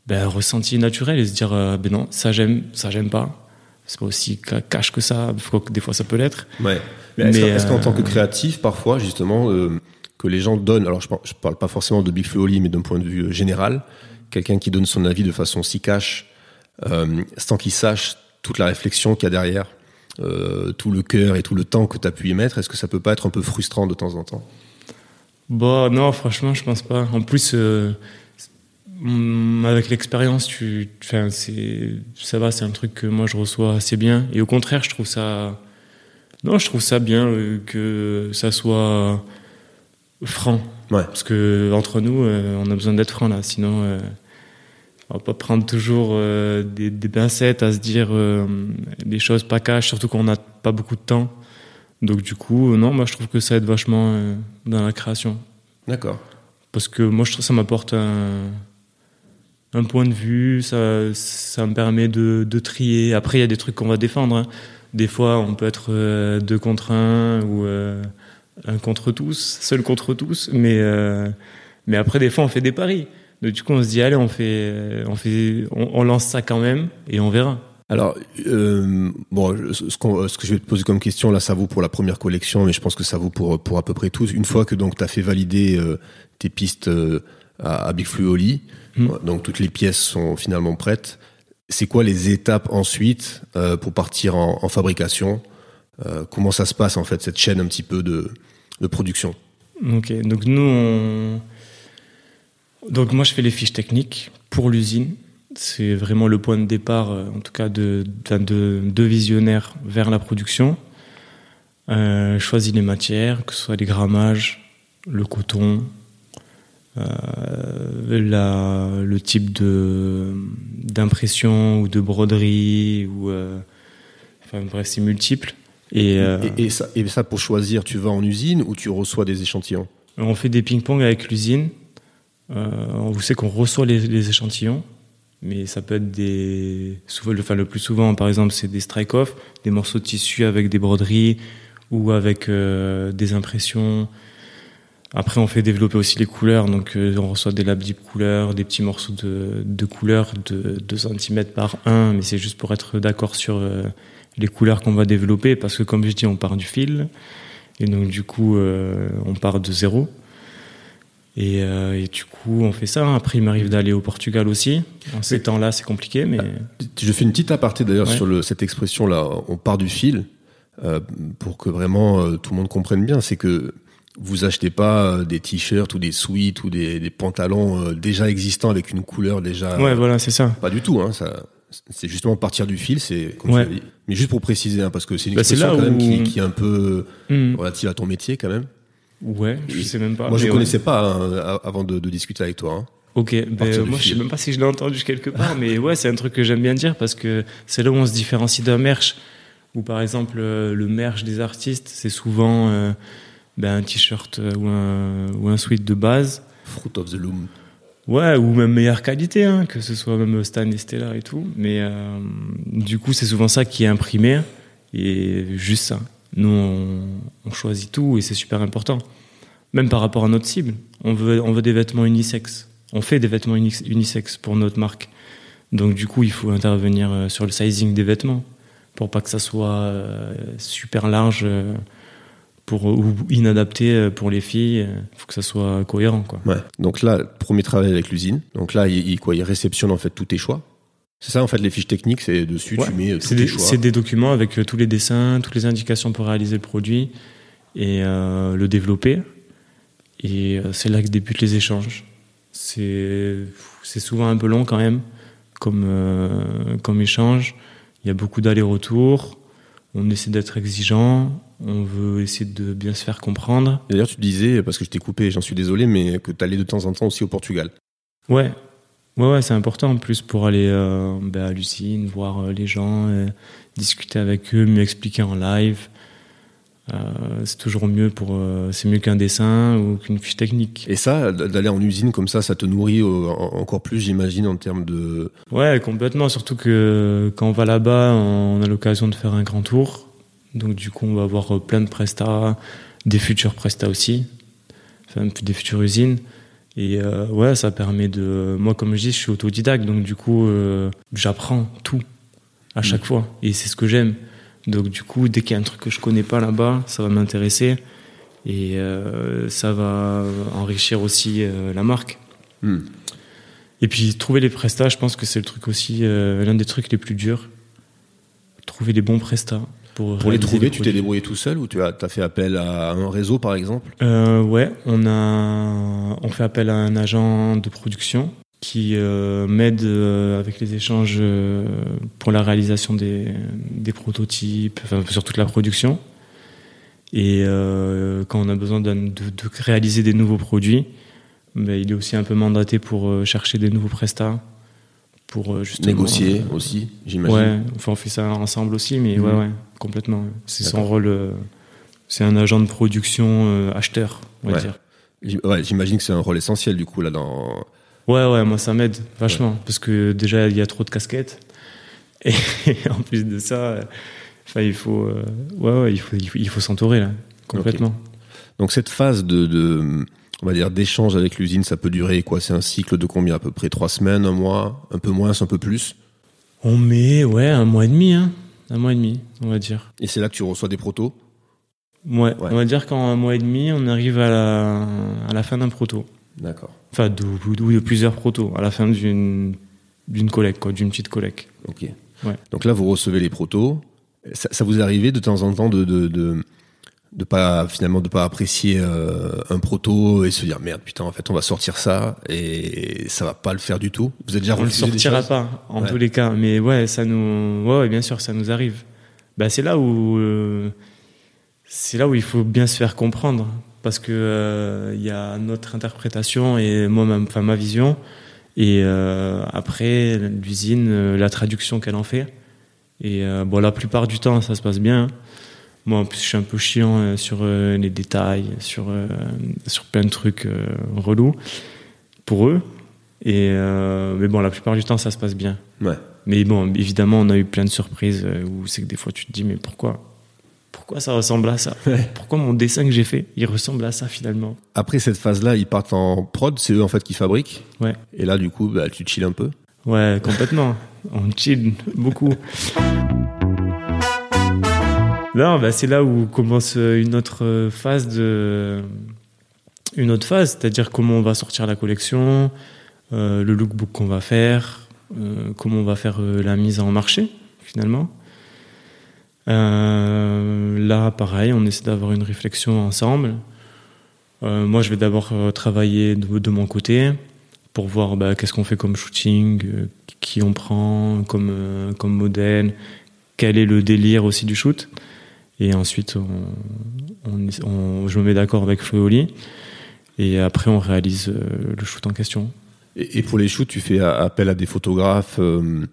ben, un ressenti naturel et se dire euh, ben non, ça j'aime, ça j'aime pas. C'est pas aussi ca- cash que ça, des fois ça peut l'être. Ouais. Mais est-ce qu'en- euh, tant que créatif, parfois, justement, euh, que les gens donnent, alors je parle, pas forcément de Big Flo Oli, mais d'un point de vue euh, général, quelqu'un qui donne son avis de façon si cash, euh, sans qu'il sache toute la réflexion qu'il y a derrière, tout le cœur et tout le temps que tu as pu y mettre, est-ce que ça peut pas être un peu frustrant de temps en temps? Bon, bah, non, franchement, je pense pas. En plus, mm, avec l'expérience, tu, ça va, c'est un truc que moi je reçois assez bien. Et au contraire, je trouve ça, non, je trouve ça bien que ça soit franc. Parce que entre nous, on a besoin d'être franc là, sinon on va pas prendre toujours euh, des, des, pincettes à se dire euh, des choses pas cash, surtout qu'on n'a pas beaucoup de temps. Donc du coup, non, moi je trouve que ça aide vachement euh, dans la création. D'accord. Parce que moi je trouve que ça m'apporte un, un, point de vue, ça, ça me permet de, de trier. Après, il y a des trucs qu'on va défendre. Hein. Des fois, on peut être deux contre un ou un contre tous, seul contre tous. Mais, mais après, des fois, on fait des paris. Donc, du coup, on se dit, allez, on fait, on fait, on, lance ça quand même et on verra. Alors, euh, bon, ce, ce, que je vais te poser comme question, là, ça vaut pour la première collection, mais je pense que ça vaut pour, pour à peu près tous. Une fois que donc tu as fait valider euh, tes pistes euh, à, Big Flu Oli, hmm. donc toutes les pièces sont finalement prêtes, c'est quoi les étapes ensuite euh, pour partir en, en fabrication? Comment ça se passe en fait, cette chaîne un petit peu de, de production? Ok, donc nous, on donc moi je fais les fiches techniques pour l'usine. C'est vraiment le point de départ, euh, en tout cas, de, de, visionnaires vers la production. Euh, choisis les matières, que ce soit les grammages, le coton, euh, le type de d'impression ou de broderie ou enfin bref c'est multiple et, et, ça, et ça pour choisir tu vas en usine ou tu reçois des échantillons? On fait des ping-pong avec l'usine euh, on sait qu'on reçoit les, échantillons, mais ça peut être des. Souvent, le, le plus souvent, par exemple, c'est des strike-off, des morceaux de tissu avec des broderies ou avec euh, des impressions. Après, on fait développer aussi les couleurs, donc euh, on reçoit des labs deep couleurs, des petits morceaux de, de couleurs de 2 cm par 1, mais c'est juste pour être d'accord sur les couleurs qu'on va développer, parce que comme je dis, on part du fil, et donc du coup, on part de zéro. Euh, et, du coup, on fait ça. Après, il m'arrive d'aller au Portugal aussi. En ces temps-là, c'est compliqué, mais. Ah, je fais une petite aparté d'ailleurs sur cette expression-là. On part du fil euh, pour que vraiment euh, tout le monde comprenne bien. C'est que vous achetez pas des t-shirts ou des suites ou des, pantalons déjà existants avec une couleur déjà. Ouais, voilà, c'est ça. Pas du tout. Hein, ça, c'est justement partir du fil. C'est mais juste pour préciser, hein, parce que c'est une bah, expression quand même qui, est un peu hmm. relative à ton métier quand même. Ouais, je sais même pas. Moi, je ne connaissais pas hein, avant de, discuter avec toi. Hein. Ok, ben, moi je sais même pas si je l'ai entendu quelque part, mais ouais, c'est un truc que j'aime bien dire parce que c'est là où on se différencie d'un merch. Ou par exemple, euh, le merch des artistes, c'est souvent euh, ben, un t-shirt euh, ou un, ou un sweat de base. Fruit of the Loom. Ouais, ou même meilleure qualité, hein, que ce soit même Stan et Stella et tout. Mais du coup, c'est souvent ça qui est imprimé et juste ça. Nous, on, choisit tout et c'est super important. Même par rapport à notre cible. On veut, on veut des vêtements unisexes. On fait des vêtements unisexes pour notre marque. Donc, du coup, il faut intervenir euh, sur le sizing des vêtements pour pas que ça soit euh, super large euh, pour, ou inadapté pour les filles. Il faut que ça soit cohérent. Quoi. Ouais. Donc là, premier travail avec l'usine. Donc là, il, quoi, il réceptionne en fait tous tes choix. C'est ça en fait les fiches techniques, c'est dessus tu mets tous des, choix. C'est des documents avec euh, tous les dessins, toutes les indications pour réaliser le produit et euh, le développer. Et euh, c'est là que débutent les échanges. C'est c'est souvent un peu long quand même comme comme échange. Il y a beaucoup d'allers-retours. On essaie d'être exigeant. On veut essayer de bien se faire comprendre. D'ailleurs, tu disais, parce que je t'ai coupé, j'en suis désolé, mais que tu allais de temps en temps aussi au Portugal. Ouais, Ouais, ouais c'est important en plus pour aller euh, ben, à l'usine, voir euh, les gens, euh, discuter avec eux, mieux expliquer en live. Euh, c'est toujours mieux pour, c'est mieux qu'un dessin ou qu'une fiche technique. Et ça, d'aller en usine comme ça, ça te nourrit encore plus, j'imagine, en termes de. Ouais, complètement. Surtout que quand on va là-bas, on a l'occasion de faire un grand tour. Donc du coup, on va voir plein de prestats, des futurs prestats aussi, enfin des futures usines. Et euh, ouais, ça permet de. Moi, comme je dis, je suis autodidacte, donc du coup, euh, j'apprends tout à chaque mm. fois. Et c'est ce que j'aime. Donc du coup, dès qu'il y a un truc que je connais pas là-bas, ça va m'intéresser et euh, ça va enrichir aussi la marque. Mm. Et puis trouver les prestats, je pense que c'est le truc aussi l'un des trucs les plus durs. Trouver les bons prestats. Pour, Pour les trouver, tu t'es débrouillé tout seul ou tu as, as fait appel à un réseau par exemple? Euh, ouais, on a, on fait appel à un agent de production qui euh, m'aide euh, avec les échanges pour la réalisation des, des prototypes, enfin sur toute la production. Et quand on a besoin de, de réaliser des nouveaux produits, ben, il est aussi un peu mandaté pour chercher des nouveaux prestats, pour euh, justement Négocier euh, aussi, j'imagine. Ouais, enfin on fait ça ensemble aussi, mais Mhm. ouais, ouais, complètement. C'est son rôle. euh, c'est un agent de production euh, acheteur, on va Ouais. dire. Ouais, J'imagine que c'est un rôle essentiel du coup là dans. Ouais, ouais, moi ça m'aide vachement parce que déjà il y a trop de casquettes et en plus de ça, enfin il faut, ouais, ouais, il faut, il faut, s'entourer là, complètement. Donc cette phase de, de on va dire d'échange avec l'usine, ça peut durer quoi C'est un cycle de combien à peu près Trois semaines, un mois, un peu moins, un peu plus? On met, ouais, un mois et demi, hein, un mois et demi, on va dire. Et c'est là que tu reçois des protos? Ouais, Ouais. on va dire qu'en un mois et demi, on arrive à la, à la fin d'un proto. D'accord. Enfin, de, ou de plusieurs protos, à la fin d'une d'une collecte, quoi, d'une petite collecte. Ok. Ouais. Donc là, vous recevez les protos. Ça, ça vous est arrivé de temps en temps de de, de, de pas finalement de pas apprécier euh, un proto et se dire merde putain en fait on va sortir ça et ça va pas le faire du tout. Vous êtes déjà On des sortira pas, en Ouais. tous les cas. Mais ouais, ça nous, ouais, ouais, bien sûr, ça nous arrive. Bah, c'est là où, euh, c'est là où il faut bien se faire comprendre, parce que euh, il y a notre interprétation et moi, ma, enfin ma vision, et après l'usine, la traduction qu'elle en fait. Et bon, la plupart du temps, ça se passe bien. Moi, en plus, je suis un peu chiant euh, sur euh, les détails, sur euh, sur plein de trucs relous pour eux. Et mais bon, la plupart du temps, ça se passe bien. Ouais. Mais bon, évidemment, on a eu plein de surprises où c'est que des fois, tu te dis, mais pourquoi? Pourquoi ça ressemble à ça? Pourquoi mon dessin que j'ai fait, il ressemble à ça finalement? Après cette phase-là, ils partent en prod, c'est eux en fait qui fabriquent. Ouais. Et là, du coup, bah, tu chill un peu. Ouais, complètement. on chill beaucoup. Non, bah, c'est là où commence euh, une autre phase de. Une autre phase, c'est-à-dire comment on va sortir la collection, euh, le lookbook qu'on va faire, euh, comment on va faire euh, la mise en marché, finalement. Euh, là, pareil, on essaie d'avoir une réflexion ensemble. Euh, moi, je vais d'abord euh, travailler de, mon côté pour voir bah, qu'est-ce qu'on fait comme shooting, euh, qui on prend euh, comme modèle, quel est le délire aussi du shoot. Et ensuite, on, on- on- je me mets d'accord avec Flo et après, on réalise euh, le shoot en question. Et, et pour les shoots, tu fais a- appel à des photographes euh,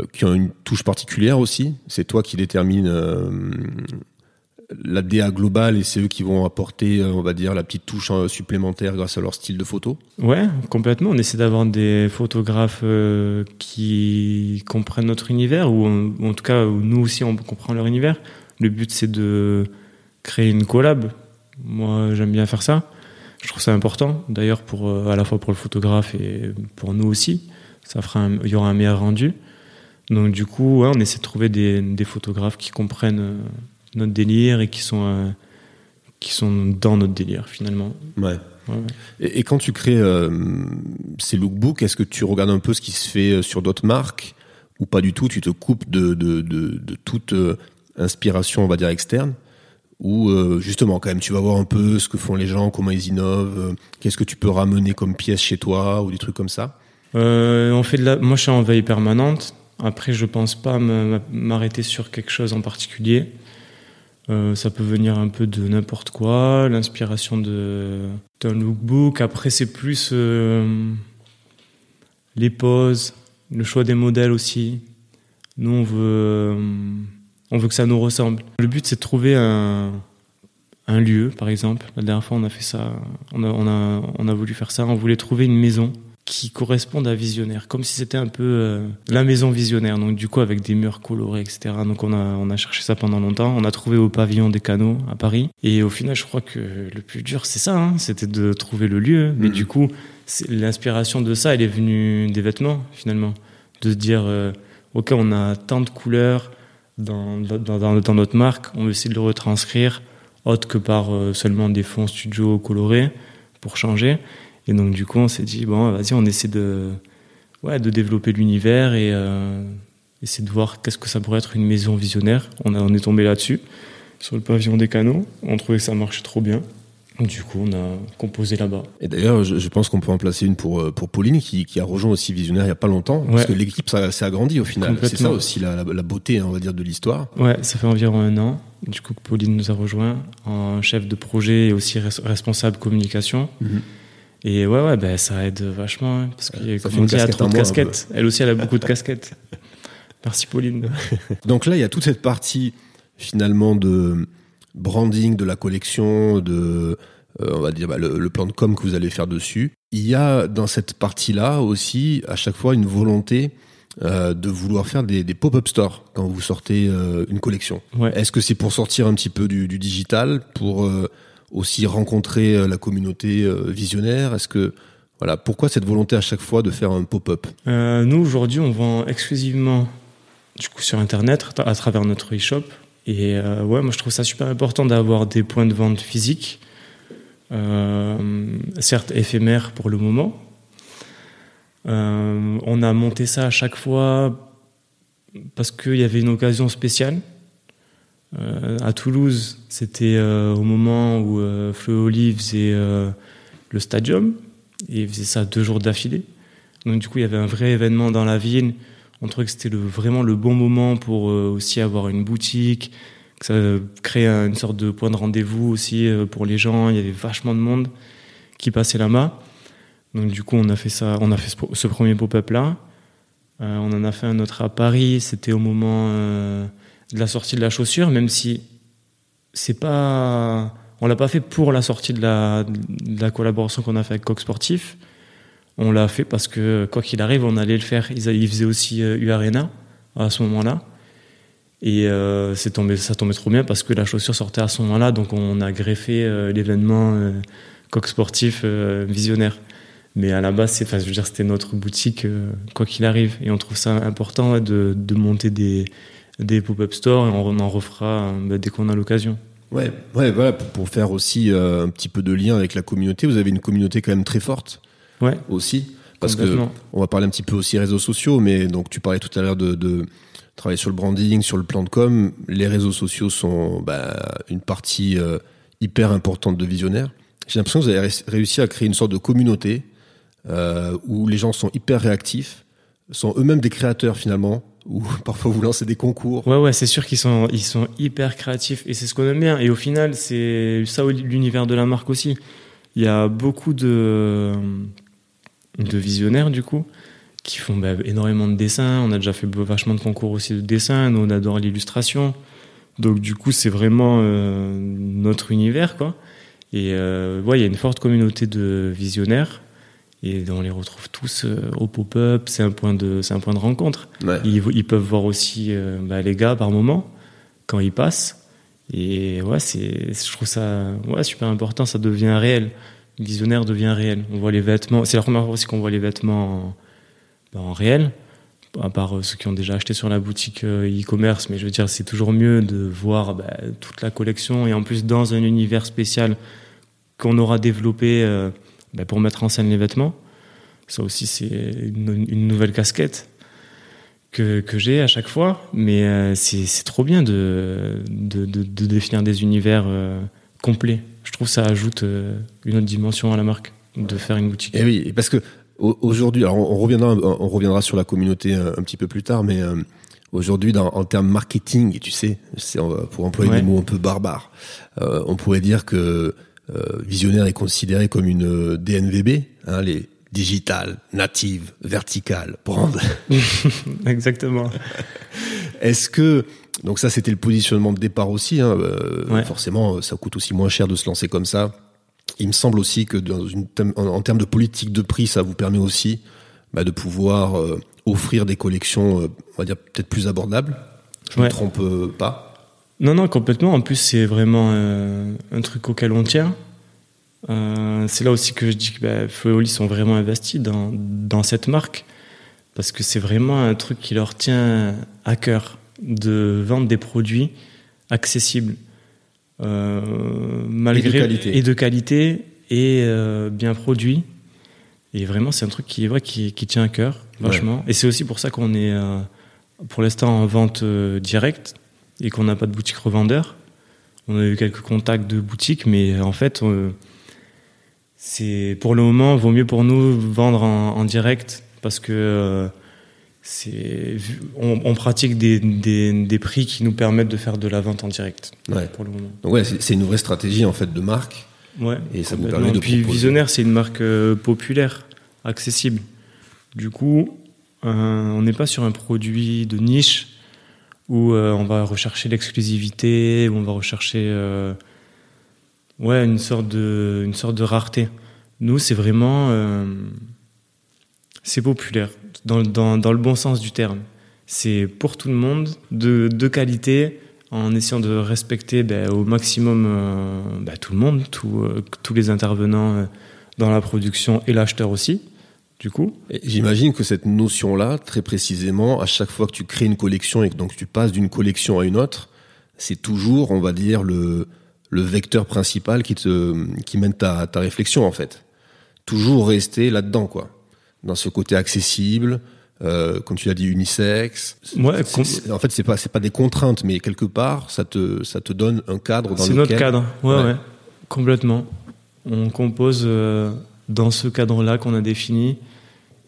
euh, qui ont une touche particulière aussi. C'est toi qui détermine euh, la DA globale et c'est eux qui vont apporter, on va dire, la petite touche supplémentaire grâce à leur style de photo. Ouais, complètement. On essaie d'avoir des photographes qui comprennent notre univers, ou en, en tout cas, nous aussi, on comprend leur univers. Le but, c'est de créer une collab. Moi, j'aime bien faire ça. Je trouve ça important, d'ailleurs, pour euh, à la fois pour le photographe et pour nous aussi. Ça fera, un- il y aura un meilleur rendu. Donc, du coup, ouais, on essaie de trouver des, des photographes qui comprennent euh, notre délire et qui sont euh, qui sont dans notre délire finalement. Ouais. Et, et quand tu crées euh, ces lookbooks, est-ce que tu regardes un peu ce qui se fait sur d'autres marques ou pas du tout? Tu te coupes de, de, de, de toute inspiration, on va dire, externe ou euh, justement quand même tu vas voir un peu ce que font les gens, comment ils innovent, euh, qu'est-ce que tu peux ramener comme pièce chez toi ou des trucs comme ça Euh, on fait de la... Moi, je suis en veille permanente. Après, je pense pas m'arrêter sur quelque chose en particulier. Euh, ça peut venir un peu de n'importe quoi, l'inspiration d'un lookbook. Après, c'est plus les poses, le choix des modèles aussi. Nous, on veut, on veut que ça nous ressemble. Le but, c'est de trouver un, un lieu, par exemple. La dernière fois, on a fait ça. On a, on a, on a voulu faire ça. On voulait trouver une maison qui corresponde à Visionnaire, comme si c'était un peu euh, la maison Visionnaire. Donc du coup avec des murs colorés, etc. Donc on a on a cherché ça pendant longtemps. On a trouvé au pavillon des canaux à Paris. Et au final, je crois que le plus dur c'est ça, hein, c'était de trouver le lieu. Mais Mhm. du coup, l'inspiration de ça, elle est venue des vêtements finalement, de se dire euh, ok, on a tant de couleurs dans dans, dans, notre marque, on essayer de le retranscrire autre que par euh, seulement des fonds studio colorés pour changer. Et donc du coup, on s'est dit bon, vas-y, on essaie de ouais de développer l'univers et, euh, essayer de voir qu'est-ce que ça pourrait être une maison visionnaire. On, a, on est tombé là-dessus, sur le pavillon des canaux. On trouvait que ça marchait trop bien. Du coup, on a composé là-bas. Et d'ailleurs, je, je, pense qu'on peut en placer une pour euh, pour Pauline qui, qui a rejoint aussi Visionnaire il y a pas longtemps, ouais. parce que l'équipe s'est agrandie au final. C'est ça aussi la, la, la beauté, on va dire, de l'histoire. Ouais, ça fait environ un an. Du coup, Pauline nous a rejoint en chef de projet et aussi res responsable communication. Mm -hmm. Et ouais, ouais, ben ça aide vachement hein, parce qu'il dit, a trop de casquettes. Elle aussi, elle a beaucoup de casquettes. Merci Pauline. Donc là, il y a toute cette partie finalement de branding de la collection, de euh, on va dire bah, le, le, plan de com que vous allez faire dessus. Il y a dans cette partie-là aussi à chaque fois une volonté euh, de vouloir faire des, des pop-up stores quand vous sortez euh, une collection. Ouais. Est-ce que c'est pour sortir un petit peu du, du digital, pour aussi rencontrer la communauté visionnaire? Est-ce que voilà, pourquoi cette volonté à chaque fois de faire un pop-up? Nous aujourd'hui, on vend exclusivement du coup sur internet à travers notre e-shop et euh, ouais, moi je trouve ça super important d'avoir des points de vente physiques, euh, certes éphémères pour le moment. Euh, on a monté ça à chaque fois parce qu'il y avait une occasion spéciale. À Toulouse, c'était au moment où Fleu faisait le stadium et faisait ça deux jours d'affilée. Donc du coup, il y avait un vrai événement dans la ville on trouvait que c'était le, vraiment le bon moment pour euh, aussi avoir une boutique, que ça crée une sorte de point de rendez-vous aussi euh, pour les gens. Il y avait vachement de monde qui passait là-bas. Donc du coup, on a fait ça, on a fait ce, premier pop-up là. Euh, on en a fait un autre à Paris. C'était au moment euh, de la sortie de la chaussure, même si c'est pas, on l'a pas fait pour la sortie de la, de la collaboration qu'on a fait avec Coq Sportif. On l'a fait parce que, quoi qu'il arrive, on allait le faire. Ils, ils faisaient aussi euh, U Arena à ce moment-là. Et euh, ça tombait trop bien parce que la chaussure sortait à ce moment-là. Donc on a greffé euh, l'événement euh, Coq Sportif euh, visionnaire. Mais à la base, c'est, c'était notre boutique, euh, quoi qu'il arrive. Et on trouve ça important de, monter des, pop-up stores on en refera dès qu'on a l'occasion. Ouais, ouais, voilà, pour, pour faire aussi un petit peu de lien avec la communauté. Vous avez une communauté quand même très forte ouais. aussi. Parce que on va parler un petit peu aussi réseaux sociaux, mais donc tu parlais tout à l'heure de, de, travailler sur le branding, sur le plan de com. Les réseaux sociaux sont bah, une partie euh, hyper importante de visionnaire. J'ai l'impression que vous avez réussi à créer une sorte de communauté euh, où les gens sont hyper réactifs, sont eux-mêmes des créateurs finalement, ou parfois vous lancez des concours. Ouais, ouais, c'est sûr qu'ils sont, ils sont hyper créatifs et c'est ce qu'on aime bien. Et au final, c'est ça l'univers de la marque aussi. Il y a beaucoup de de visionnaires du coup qui font bah, énormément de dessins. On a déjà fait vachement de concours aussi de dessin. Nous, on adore l'illustration. Donc du coup, c'est vraiment euh, notre univers quoi. Et euh, ouais, il y a une forte communauté de visionnaires et on les retrouve tous euh, au pop-up. C'est un point de, un point de rencontre. Ouais. Ils, ils, peuvent voir aussi euh, bah, les gars par moment quand ils passent. Et ouais, c'est, je trouve ça ouais, super important. Ça devient réel visionnaire devient réel. On voit les vêtements. C'est la première fois aussi qu'on voit les vêtements en, en, réel, à part ceux qui ont déjà acheté sur la boutique e-commerce. Mais je veux dire, c'est toujours mieux de voir bah, toute la collection et en plus dans un univers spécial qu'on aura développé euh, bah, pour mettre en scène les vêtements. Ça aussi, c'est une, nouvelle casquette que, que j'ai à chaque fois. Mais euh, c'est trop bien de, de, définir des univers euh, complets je trouve que ça ajoute euh, une autre dimension à la marque de faire une boutique. Et oui, parce que aujourd'hui, alors on reviendra, on reviendra sur la communauté un, un petit peu plus tard, mais euh, aujourd'hui, en termes marketing, tu sais, pour employer ouais. des mots un peu barbares, euh, on pourrait dire que euh, Visionnaire est considéré comme une DNVB, hein, les digital, native, vertical, brand. Exactement. Est-ce que donc ça, c'était le positionnement de départ aussi. Hein. Euh, ouais. Forcément, ça coûte aussi moins cher de se lancer comme ça. Il me semble aussi que dans une, en, en termes de politique de prix, ça vous permet aussi bah, de pouvoir euh, offrir des collections, euh, on va dire peut-être plus abordables. Je ouais. me trompe euh, pas. Non, non, complètement. En plus, c'est vraiment euh, un truc auquel on tient. c'est là aussi que je dis que bah, et Oli sont vraiment investis dans, dans cette marque parce que c'est vraiment un truc qui leur tient à cœur de vendre des produits accessibles euh, malgré et de qualité et, de qualité et euh, bien produits et vraiment c'est un truc qui est vrai qui, qui tient à cœur vachement ouais. et c'est aussi pour ça qu'on est euh, pour l'instant en vente directe et qu'on n'a pas de boutique revendeur. On a eu quelques contacts de boutiques, mais en fait, c'est pour le moment, vaut mieux pour nous vendre en, direct parce que c'est on, pratique des, des, prix qui nous permettent de faire de la vente en direct ouais. pour le moment. ouais, c'est une vraie stratégie en fait de marque. Ouais. Et ça vous permet de puis Visionnaire, c'est une marque euh, populaire, accessible. Du coup, euh, on n'est pas sur un produit de niche où euh, on va rechercher l'exclusivité, où on va rechercher ouais une sorte de une sorte de rareté. Nous, c'est vraiment c'est populaire dans, le bon sens du terme. C'est pour tout le monde, de, qualité, en essayant de respecter ben, au maximum euh, ben, tout le monde, euh, tous les intervenants euh, dans la production et l'acheteur aussi. Du coup. J'imagine que cette notion-là, très précisément, à chaque fois que tu crées une collection et que donc tu passes d'une collection à une autre, c'est toujours, on va dire, le, le vecteur principal qui te qui mène ta, ta réflexion en fait. Toujours rester là-dedans, quoi dans ce côté accessible, euh, comme tu l'as dit, unisexe. Ouais, en fait, c'est pas c'est pas des contraintes, mais quelque part, ça te ça te donne un cadre dans lequel. C'est notre cadre. Ouais, ouais, complètement. On compose euh, dans ce cadre-là qu'on a défini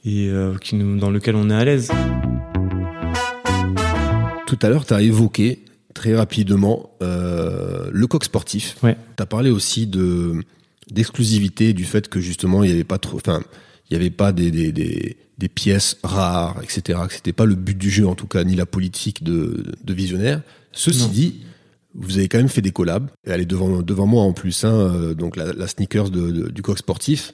et euh, qui nous, dans lequel on est à l'aise. Tout à l'heure, tu as évoqué très rapidement euh, le coq sportif. Ouais. Tu as parlé aussi de d'exclusivité, du fait que justement, il n'y avait pas trop. Enfin, il n'y avait pas des, des, des, des, pièces rares, etc. Que c'était pas le but du jeu, en tout cas, ni la politique de, de visionnaire. Ceci dit, vous avez quand même fait des collabs. Et elle est devant, devant moi en plus, hein, euh, donc la, la sneakers de, du coq sportif.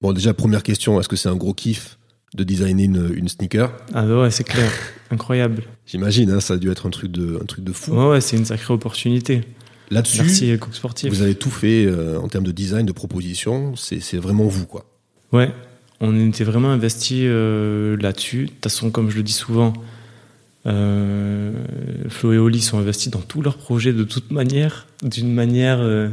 Bon, déjà, première question, est-ce que c'est un gros kiff de designer une, une sneaker? Ah bah ouais, c'est clair. Incroyable. J'imagine, hein, ça a dû être un truc de, un truc de fou. Ouais, ouais c'est une sacrée opportunité. Là-dessus, Merci, Coq Sportif. vous avez tout fait euh, en termes de design, de proposition. C'est vraiment vous, quoi. Ouais, on était vraiment investi euh, là-dessus. De toute façon, comme je le dis souvent, euh, Flo et Oli sont investis dans tous leurs projets de toute manière, d'une manière euh,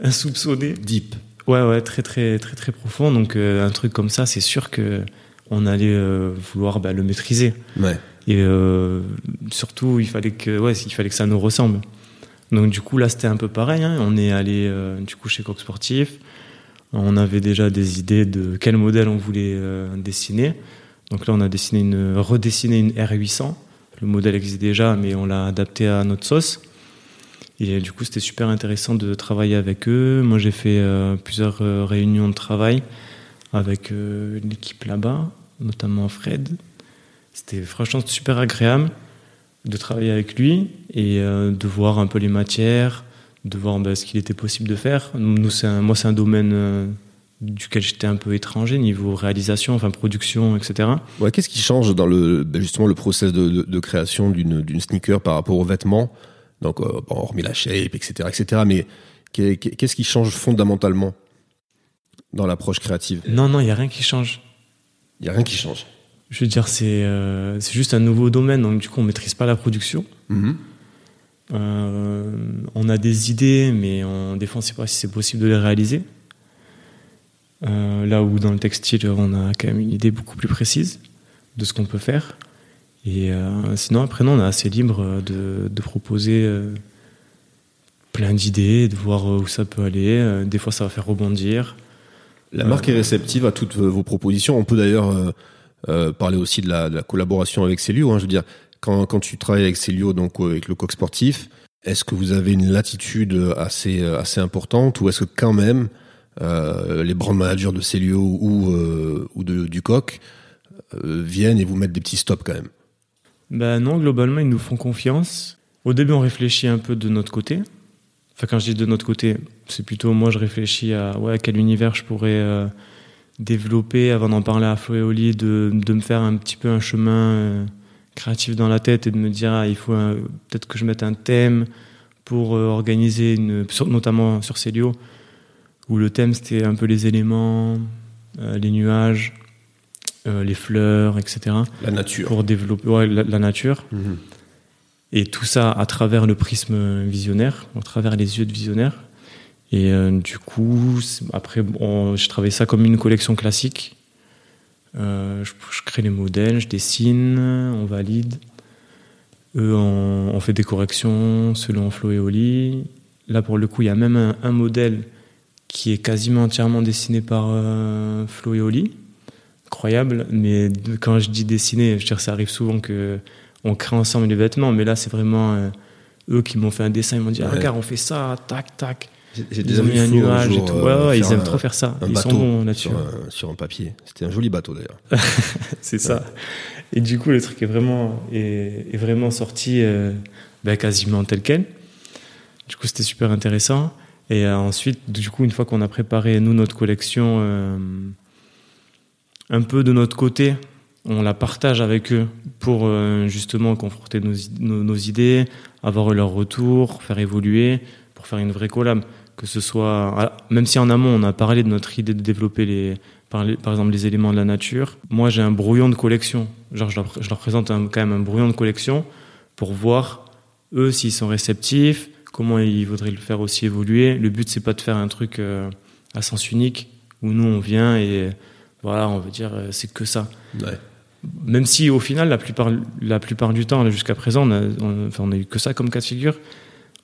insoupçonnée. Deep. Ouais, ouais, très, très, très, très profond. Donc, un truc comme ça, c'est sûr que on allait vouloir bah, le maîtriser. Ouais. Et surtout, il fallait que, ouais, il fallait que ça nous ressemble. Donc, du coup, là, c'était un peu pareil. Hein. On est allé, du coup, chez Coq Sportif. On avait déjà des idées de quel modèle on voulait euh, dessiner. Donc là, on a dessiné une, redessiné une R800. Le modèle existe déjà, mais on l'a adapté à notre sauce. Et du coup, c'était super intéressant de travailler avec eux. Moi, j'ai fait euh, plusieurs euh, réunions de travail avec l'équipe là-bas, notamment Fred. C'était franchement super agréable de travailler avec lui et de voir un peu les matières, de voir ben, ce qu'il était possible de faire. Nous, un, moi, c'est un domaine euh, duquel j'étais un peu étranger niveau réalisation, enfin production, etc. Ouais, Qu'est-ce qui change dans le ben, justement le process de, de, création d'une sneaker par rapport aux vêtements? Donc, euh, bon, hormis la shape, etc., etc. Mais qu'est-ce qui change fondamentalement dans l'approche créative? Non, non, il y a rien qui change. Il y a rien qui change. Je veux dire, c'est euh, c'est juste un nouveau domaine, donc du coup, on maîtrise pas la production. Mm-hmm. Euh, on a des idées, mais on, des fois, ne sait pas si c'est possible de les réaliser. Euh, là où dans le textile, on a quand même une idée beaucoup plus précise de ce qu'on peut faire. Et euh, sinon, après, non, on est assez libre de, proposer plein d'idées, de voir où ça peut aller. des fois, ça va faire rebondir. La marque est réceptive à toutes vos propositions. On peut d'ailleurs parler aussi de la, collaboration avec Célio. Hein. je veux dire, quand, tu travailles avec Célio, donc euh, avec le coq sportif, est-ce que vous avez une latitude assez, euh, assez importante ou est-ce que quand même euh, les brand managers de Célio ou, ou de, du coq viennent et vous mettent des petits stops quand même? Ben non, globalement, ils nous font confiance. Au début, on réfléchit un peu de notre côté. Enfin, quand je dis de notre côté, c'est plutôt moi, je réfléchis à ouais, quel univers je pourrais développer avant d'en parler à Flo et de, de me faire un petit peu un chemin créatif dans la tête et de me dire ah, il faut peut-être que je mette un thème pour euh, organiser une notamment sur Célio où le thème c'était un peu les éléments euh, les nuages euh, les fleurs etc la nature. Pour développer la, nature. Mhm. et tout ça à travers le prisme visionnaire à travers les yeux de visionnaire. Et du coup après bon, je travaillais ça comme une collection classique je, crée les modèles, je dessine, on valide. Eux, on, fait des corrections selon Flo et Oli. Là, pour le coup, il y a même un, modèle qui est quasiment entièrement dessiné par Flo et Oli. Incroyable, mais quand je dis dessiner, je veux dire, ça arrive souvent que on crée ensemble les vêtements, mais là, c'est vraiment eux qui m'ont fait un dessin, ils m'ont dit ah, regarde, on fait ça, tac, tac. J'ai mis un nuage et tout. ouais, ouais, ils aiment trop faire ça. ils sont bons là-dessus. Sur, un papier. C'était un joli bateau d'ailleurs. c'est ça. Et du coup, le truc est vraiment, est, vraiment sorti euh, ben, quasiment tel quel. Du coup, c'était super intéressant. Et euh, ensuite, du coup, une fois qu'on a préparé, nous, notre collection, euh, un peu de notre côté, on la partage avec eux pour justement confronter nos, nos, idées, avoir leur retour, faire évoluer, pour faire une vraie collab. Que ce soit, ah, même si en amont on a parlé de notre idée de développer les, par, exemple les éléments de la nature, moi j'ai un brouillon de collection. Genre je leur, présente quand même un brouillon de collection pour voir eux s'ils sont réceptifs, comment ils voudraient le faire aussi évoluer. Le but c'est pas de faire un truc euh, à sens unique où nous on vient et voilà on veut dire euh, c'est que ça. Même si au final la plupart la plupart du temps jusqu'à présent on a, on a eu que ça comme cas de figure.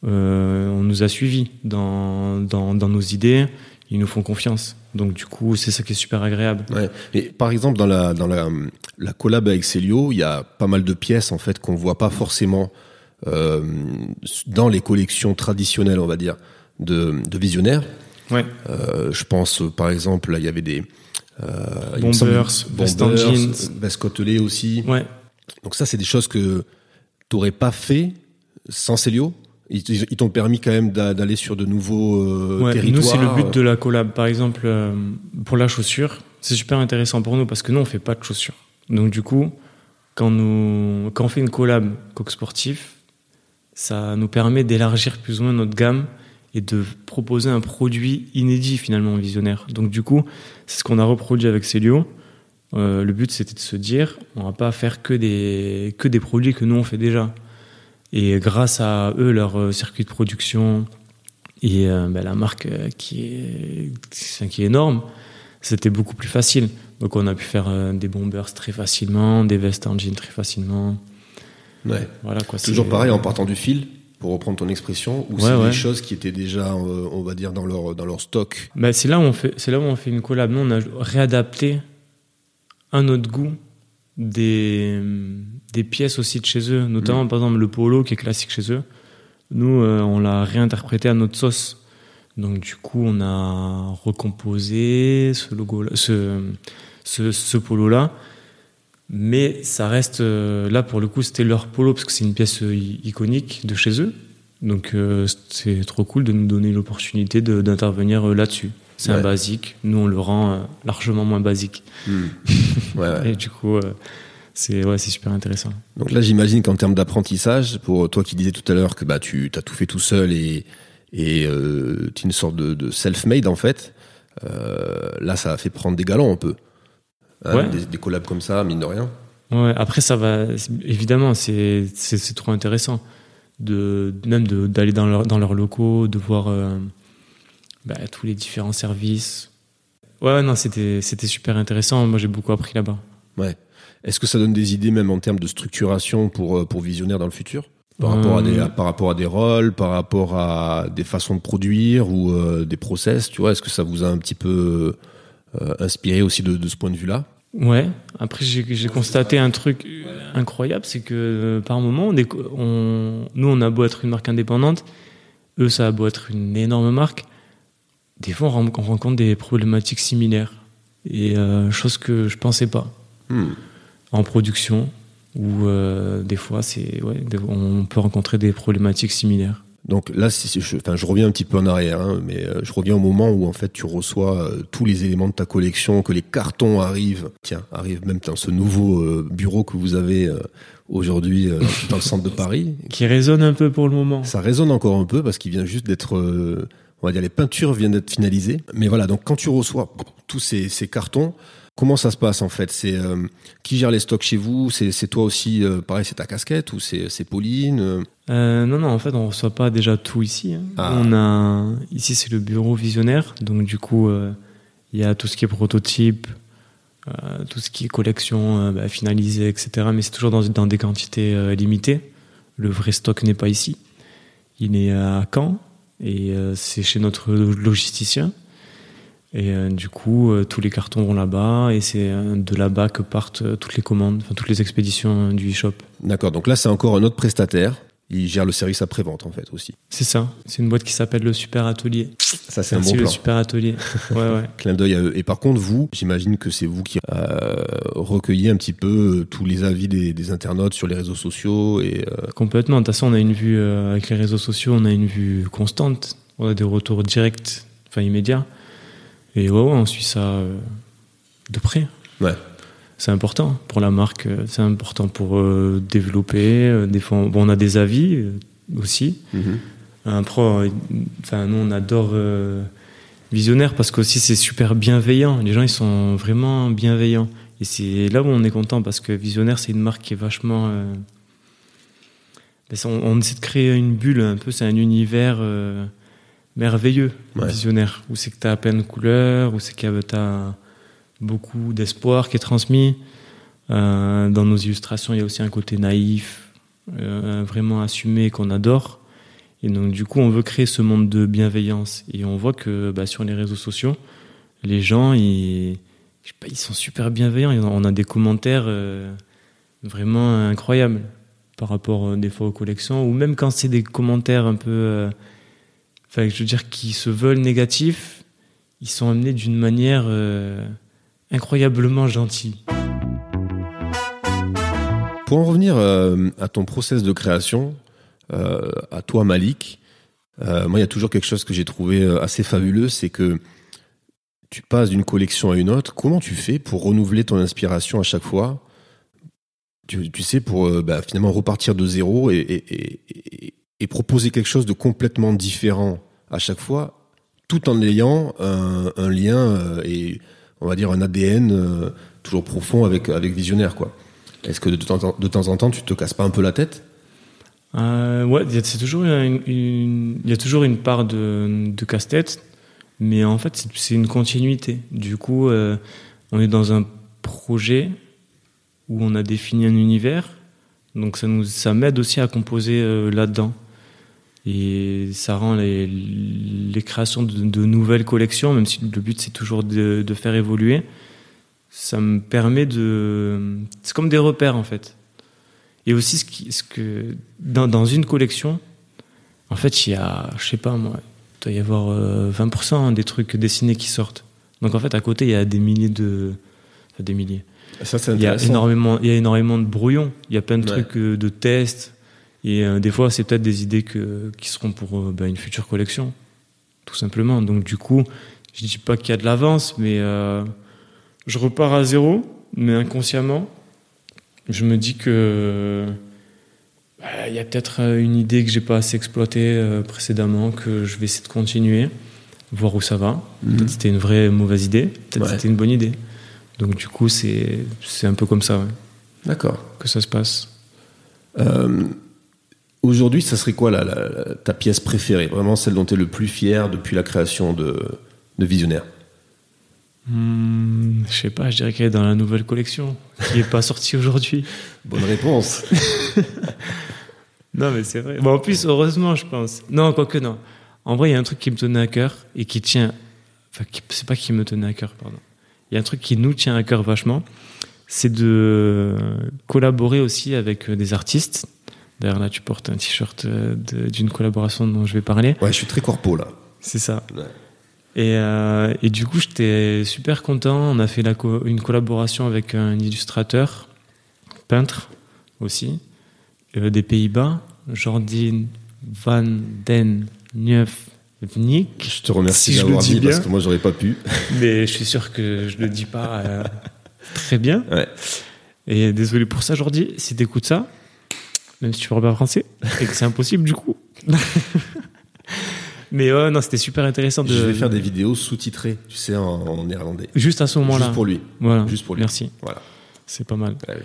Euh, on nous a suivis dans, dans, nos idées, ils nous font confiance. Donc du coup, c'est ça qui est super agréable. Ouais. par exemple, dans la dans la, la collab avec Célio, il y a pas mal de pièces en fait qu'on voit pas forcément euh, dans les collections traditionnelles, on va dire, de, de visionnaires. Ouais. Euh, je pense, par exemple, il y avait des euh, Bombers, Best Engines, Best aussi. Ouais. Donc ça, c'est des choses que tu n'aurais pas fait sans Célio ils, t'ont permis quand même d'aller sur de nouveaux euh, territoires. Nous, c'est le but de la collab. Par exemple, euh, pour la chaussure, c'est super intéressant pour nous parce que nous, on fait pas de chaussures. Donc, du coup, quand, nous, quand on fait une collab coq sportif, ça nous permet d'élargir plus ou moins notre gamme et de proposer un produit inédit finalement visionnaire. Donc, du coup, c'est ce qu'on a reproduit avec Célio. Euh, le but, c'était de se dire, on va pas faire que des, que des produits que nous, on fait déjà. Et grâce à eux, leur euh, circuit de production et euh, ben, la marque euh, qui est, qui est énorme, c'était beaucoup plus facile. Donc on a pu faire des bombers très facilement, des vest engine très facilement. Ouais. Voilà quoi. Toujours pareil en partant du fil pour reprendre ton expression, ou c'est des choses qui étaient déjà, on va dire, dans leur, dans leur stock? Ben, C'est là, où on fait, là où on fait une collab. Nous, on a réadapté un autre goût des, des pièces aussi de chez eux, notamment mm. par exemple le polo qui est classique chez eux. Nous, euh, on l'a réinterprété à notre sauce. Donc du coup, on a recomposé ce logo, ce, ce, ce polo là. Mais ça reste euh, là pour le coup, c'était leur polo parce que c'est une pièce euh, iconique de chez eux. Donc c'est trop cool de nous donner l'opportunité d'intervenir là-dessus. C'est un basique. Nous, on le rend largement moins basique. Mm. Ouais, Et du coup, c'est ouais, c'est super intéressant. Donc là, j'imagine qu'en termes d'apprentissage, pour toi qui disais tout à l'heure que bah tu as tout fait tout seul et et euh, tu es une sorte de, self-made en fait, euh, là, ça a fait prendre des galons un peu. Hein, des, collabs comme ça, mine de rien. Ouais. Après, ça va. Évidemment, c'est c'est trop intéressant de même d'aller dans leur dans leurs locaux, de voir euh, bah, tous les différents services. Ouais, non, c'était super intéressant. Moi, j'ai beaucoup appris là-bas. Ouais. Est-ce que ça donne des idées même en termes de structuration pour, euh, pour visionnaire dans le futur? Par rapport, à des, euh. par rapport à des rôles, par rapport à des façons de produire ou euh, des process, tu vois, est-ce que ça vous a un petit peu inspiré aussi de, de, ce point de vue-là? Ouais. Après, j'ai constaté un truc incroyable, c'est que par moment, on, est, on, nous, on a beau être une marque indépendante, eux, ça a beau être une énorme marque. Des fois, on rencontre des problématiques similaires et chose que je pensais pas. Hmm en production où euh, des fois c'est ouais, on peut rencontrer des problématiques similaires. Donc là, je, enfin, je reviens un petit peu en arrière, hein, mais euh, je reviens au moment où en fait tu reçois euh, tous les éléments de ta collection, que les cartons arrivent, tiens, arrivent même dans ce nouveau bureau que vous avez aujourd'hui dans le centre de Paris, qui résonne un peu pour le moment. Ça résonne encore un peu parce qu'il vient juste d'être, on va dire, les peintures viennent d'être finalisées. Mais voilà, donc quand tu reçois tous ces, ces cartons, Comment ça se passe en fait? C'est euh, qui gère les stocks chez vous? C'est toi aussi, euh, pareil, c'est ta casquette ou c'est Pauline euh, Non, non, en fait, on reçoit pas déjà tout ici. Hein. Ah. On a ici, c'est le bureau visionnaire, donc du coup, il y a tout ce qui est prototype, tout ce qui est collection bah, finalisée, etc. Mais c'est toujours dans, dans des quantités limitées. Le vrai stock n'est pas ici. Il est à Caen et euh, c'est chez notre logisticien. Et euh, du coup, euh, tous les cartons vont là-bas et c'est de là-bas que partent toutes les commandes, enfin toutes les expéditions du e-shop. D'accord, donc là c'est encore un autre prestataire. Il gère le service après-vente en fait aussi. C'est ça. C'est une boîte qui s'appelle le Super Atelier. Ça c'est un bon le plan. Super Atelier. Ouais, ouais. Clin d'œil à eux. Et par contre, vous, j'imagine que c'est vous qui euh, recueillez un petit peu euh, tous les avis des, des internautes sur les réseaux sociaux et euh, Complètement. De toute façon, on a une vue euh, avec les réseaux sociaux, on a une vue constante. On a des retours directs, enfin immédiats. Et ouais, ouais, on suit ça de près. Ouais. C'est important pour la marque, euh, c'est important pour euh, développer. euh, des fois, on, bon, on a des avis euh, aussi. Après, euh, enfin, nous, on adore euh, Visionnaire parce qu'aussi c'est super bienveillant. Les gens, ils sont vraiment bienveillants. Et c'est là où on est content parce que Visionnaire, c'est une marque qui est vachement. ben, on, on essaie de créer une bulle un peu, c'est un univers merveilleux, Ouais. Visionnaire, où c'est que tu as à peine de couleurs, où c'est que tu as beaucoup d'espoir qui est transmis. Euh, dans nos illustrations, il y a aussi un côté naïf, euh, vraiment assumé qu'on adore. Et donc, du coup, on veut créer ce monde de bienveillance. Et on voit que bah, sur les réseaux sociaux, les gens, ils, ils sont super bienveillants. On a des commentaires euh, vraiment incroyables par rapport des fois aux collections, ou même quand c'est des commentaires un peu, enfin, je veux dire, qui se veulent négatifs, ils sont amenés d'une manière incroyablement gentille. Pour en revenir euh, à ton process de création, euh, à toi Malik, euh, moi il y a toujours quelque chose que j'ai trouvé assez fabuleux, c'est que tu passes d'une collection à une autre. Comment tu fais pour renouveler ton inspiration à chaque fois? Tu, sais, pour bah, finalement repartir de zéro et, proposer quelque chose de complètement différent à chaque fois, tout en ayant un, un lien et on va dire un ADN euh, toujours profond avec, avec Visionnaire quoi. Est-ce que de temps, en- temps en temps, tu te casses pas un peu la tête? Euh, ouais, c'est toujours une, il y a toujours une part de, de casse-tête, mais en fait, c'est- c'est une continuité. Du coup, euh, on est dans un projet où on a défini un univers, donc ça nous, ça m'aide aussi à composer euh, là-dedans. Et ça rend les, les créations de, de nouvelles collections, même si le but c'est toujours de, de faire évoluer, ça me permet de. C'est comme des repères en fait. Et aussi, ce, qui, ce que dans, dans une collection, en fait, il y a, je sais pas moi, il doit y avoir euh, 20% des trucs dessinés qui sortent. Donc en fait, à côté, il y a des milliers de. Enfin, des milliers. Ça, c'est Il y, a énormément, il y a énormément de brouillons, il y a plein de Ouais. trucs euh, de tests. Et euh, des fois, c'est peut-être des idées que, qui seront pour euh, bah, une future collection, tout simplement. Donc du coup, je dis pas qu'il y a de l'avance, mais euh, je repars à zéro, mais inconsciemment, je me dis que bah, il y a peut-être une idée que j'ai pas assez exploitée précédemment, que je vais essayer de continuer, voir où ça va. Mhm. Peut-être c'était une vraie mauvaise idée, peut-être Ouais. c'était une bonne idée. Donc du coup, c'est c'est un peu comme ça ouais, D'accord. que ça se passe. Euh, Aujourd'hui, ça serait quoi la, la- la- ta pièce préférée? Vraiment celle dont tu es le plus fier depuis la création de, de Visionnaire? Hmm, je sais pas, je dirais qu'elle est dans la nouvelle collection qui est pas sortie aujourd'hui. Bonne réponse. Non, mais c'est vrai. Bon, en plus, heureusement, je pense. Non, quoique non. En vrai, il y a un truc qui me tenait à cœur et qui tient. Enfin, c'est pas qui me tenait à cœur, pardon. Il y a un truc qui nous tient à cœur vachement. C'est de collaborer aussi avec euh, des artistes. D'ailleurs, là, tu portes un t-shirt euh, d'une collaboration dont je vais parler. Ouais, je suis très corpo là. C'est ça. Ouais. Et, euh, et du coup, j'étais super content. On a fait la co- une collaboration avec un illustrateur, peintre aussi, euh, des Pays-Bas, Jordi van den Neufvnik. Je te remercie Si d'avoir dit parce que moi j'aurais pas pu. Mais je suis sûr que je le dis pas euh, très bien. Ouais. Et désolé pour ça, Jordi, si t'écoutes ça, même si tu parles pas français, et que c'est impossible du coup. Mais ouais, non, c'était super intéressant de. Je vais faire des vidéos sous-titrées, tu sais, en, en néerlandais. Juste à ce moment-là. Juste pour lui. Voilà. Juste pour lui. Merci. Voilà. C'est pas mal. Ouais, ouais.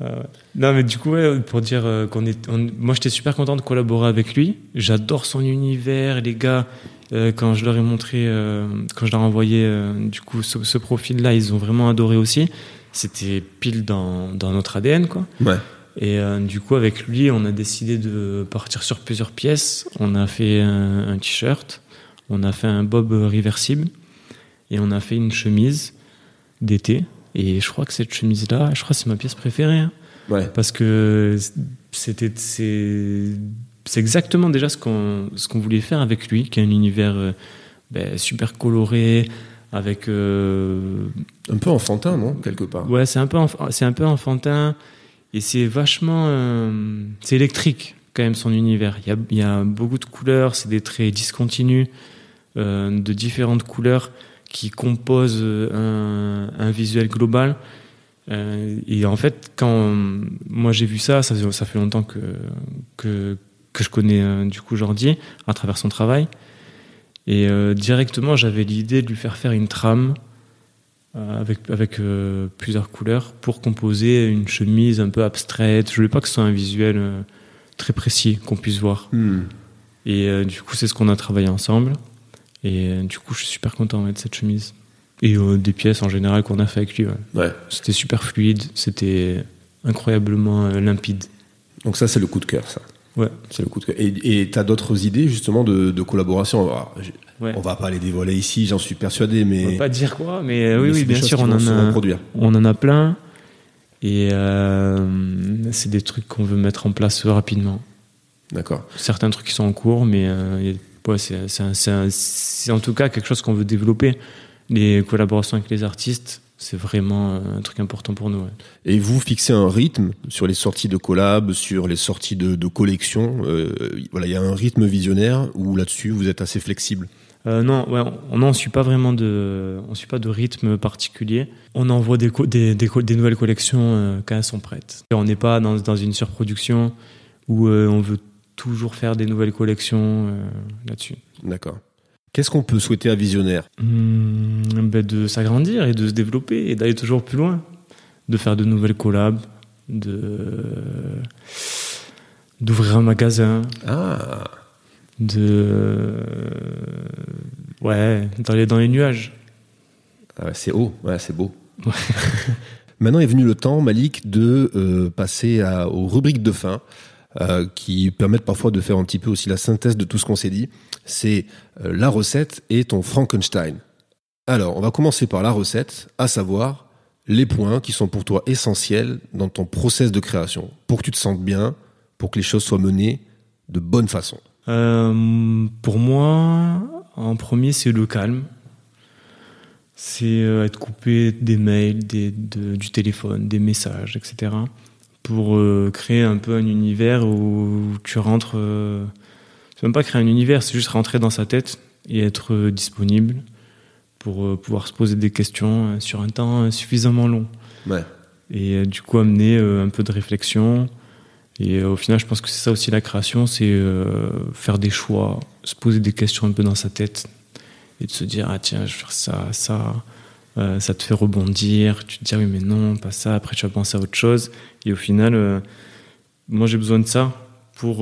Euh, non, mais du coup, ouais, pour dire euh, qu'on est. on- moi, j'étais super content de collaborer avec lui. J'adore son univers. Les gars, Euh, quand je leur ai montré, euh, quand je leur ai envoyé euh, du coup ce, ce profil-là, ils ont vraiment adoré aussi. C'était pile dans, dans notre ADN, quoi. Ouais. Et euh, du coup, avec lui, on a décidé de partir sur plusieurs pièces. On a fait un, un t-shirt, on a fait un bob réversible et on a fait une chemise d'été. Et je crois que cette chemise-là, je crois que c'est ma pièce préférée. hein. Ouais. parce que c'était c'est c'est exactement déjà ce qu'on ce qu'on voulait faire avec lui, qui est un univers euh, ben, super coloré, avec euh, Un peu enfantin, non Quelque part. ouais c'est un peu enf- c'est un peu enfantin et c'est vachement euh, c'est électrique quand même son univers. Il y a beaucoup de couleurs, c'est des traits discontinus euh, de différentes couleurs qui composent euh, un, visuel global. Et en fait, quand moi j'ai vu ça, ça, fait- longtemps que, que, que je connais du coup Jordi à travers son travail. Et directement, j'avais l'idée de lui faire faire une trame avec, avec euh, plusieurs couleurs pour composer une chemise un peu abstraite. Je voulais pas que ce soit un visuel euh, très précis qu'on puisse voir. Hmm. Et euh, du coup, c'est ce qu'on a travaillé ensemble. Et euh, du coup, je suis super content de cette chemise. Et euh, des pièces en général qu'on a fait avec lui. ouais. Ouais. C'était super fluide, c'était incroyablement euh, limpide. Donc ça, c'est le coup de cœur, ça. Ouais. C'est le coup de cœur. Et tu as d'autres idées, justement, de, de collaboration? Alors, Ouais. On va pas les dévoiler ici, j'en suis persuadé, On mais... va pas dire quoi, mais euh, oui, mais bien sûr, on en, a, on en a plein. Et euh, c'est des trucs qu'on veut mettre en place rapidement. D'accord. Certains trucs qui sont en cours, mais euh, ouais, c'est en tout cas quelque chose qu'on veut développer. Les collaborations avec les artistes, c'est vraiment un truc important pour nous. ouais. Et vous fixez un rythme sur les sorties de collab, sur les sorties de, de collections. euh, voilà, il y a un rythme visionnaire où là-dessus vous êtes assez flexible? Euh, non, ouais, on on suit pas vraiment de, on suit pas de rythme particulier. On envoie des, co- des, des, co- des nouvelles collections euh, quand elles sont prêtes. Et on n'est pas dans, dans une surproduction où euh, on veut toujours faire des nouvelles collections là-dessus. D'accord. Qu'est-ce qu'on peut souhaiter à Visionnaire? Hmm, ben, de s'agrandir et de se développer et d'aller toujours plus loin, de faire de nouvelles collabs, de d'ouvrir un magasin, Ah, de ouais, d'aller dans les nuages. Ah ouais, c'est haut, ouais, c'est beau. Maintenant est venu le temps, Malik, de euh, passer à- aux rubriques de fin, euh, qui permettent parfois de faire un petit peu aussi la synthèse de tout ce qu'on s'est dit. C'est euh, la recette et ton Frankenstein. Alors, on va commencer par la recette, à savoir les points qui sont pour toi essentiels dans ton process de création, pour que tu te sentes bien, pour que les choses soient menées de bonne façon. Euh, pour moi, en premier, c'est le calme. C'est euh, être coupé des mails, des, de- du téléphone, des messages, etc. Pour euh, créer un peu un univers où tu rentres. c'est même pas créer un univers, c'est juste rentrer dans sa tête et être disponible pour pouvoir se poser des questions sur un temps suffisamment long Ouais. et du coup amener un peu de réflexion. Et euh, au final, je pense que c'est ça aussi la création, c'est euh, faire des choix, se poser des questions un peu dans sa tête et de se dire ah tiens je vais faire ça, ça, Euh, ça te fait rebondir, tu te dis ah oui mais non pas ça, après tu vas penser à autre chose et au final, euh, moi j'ai besoin de ça pour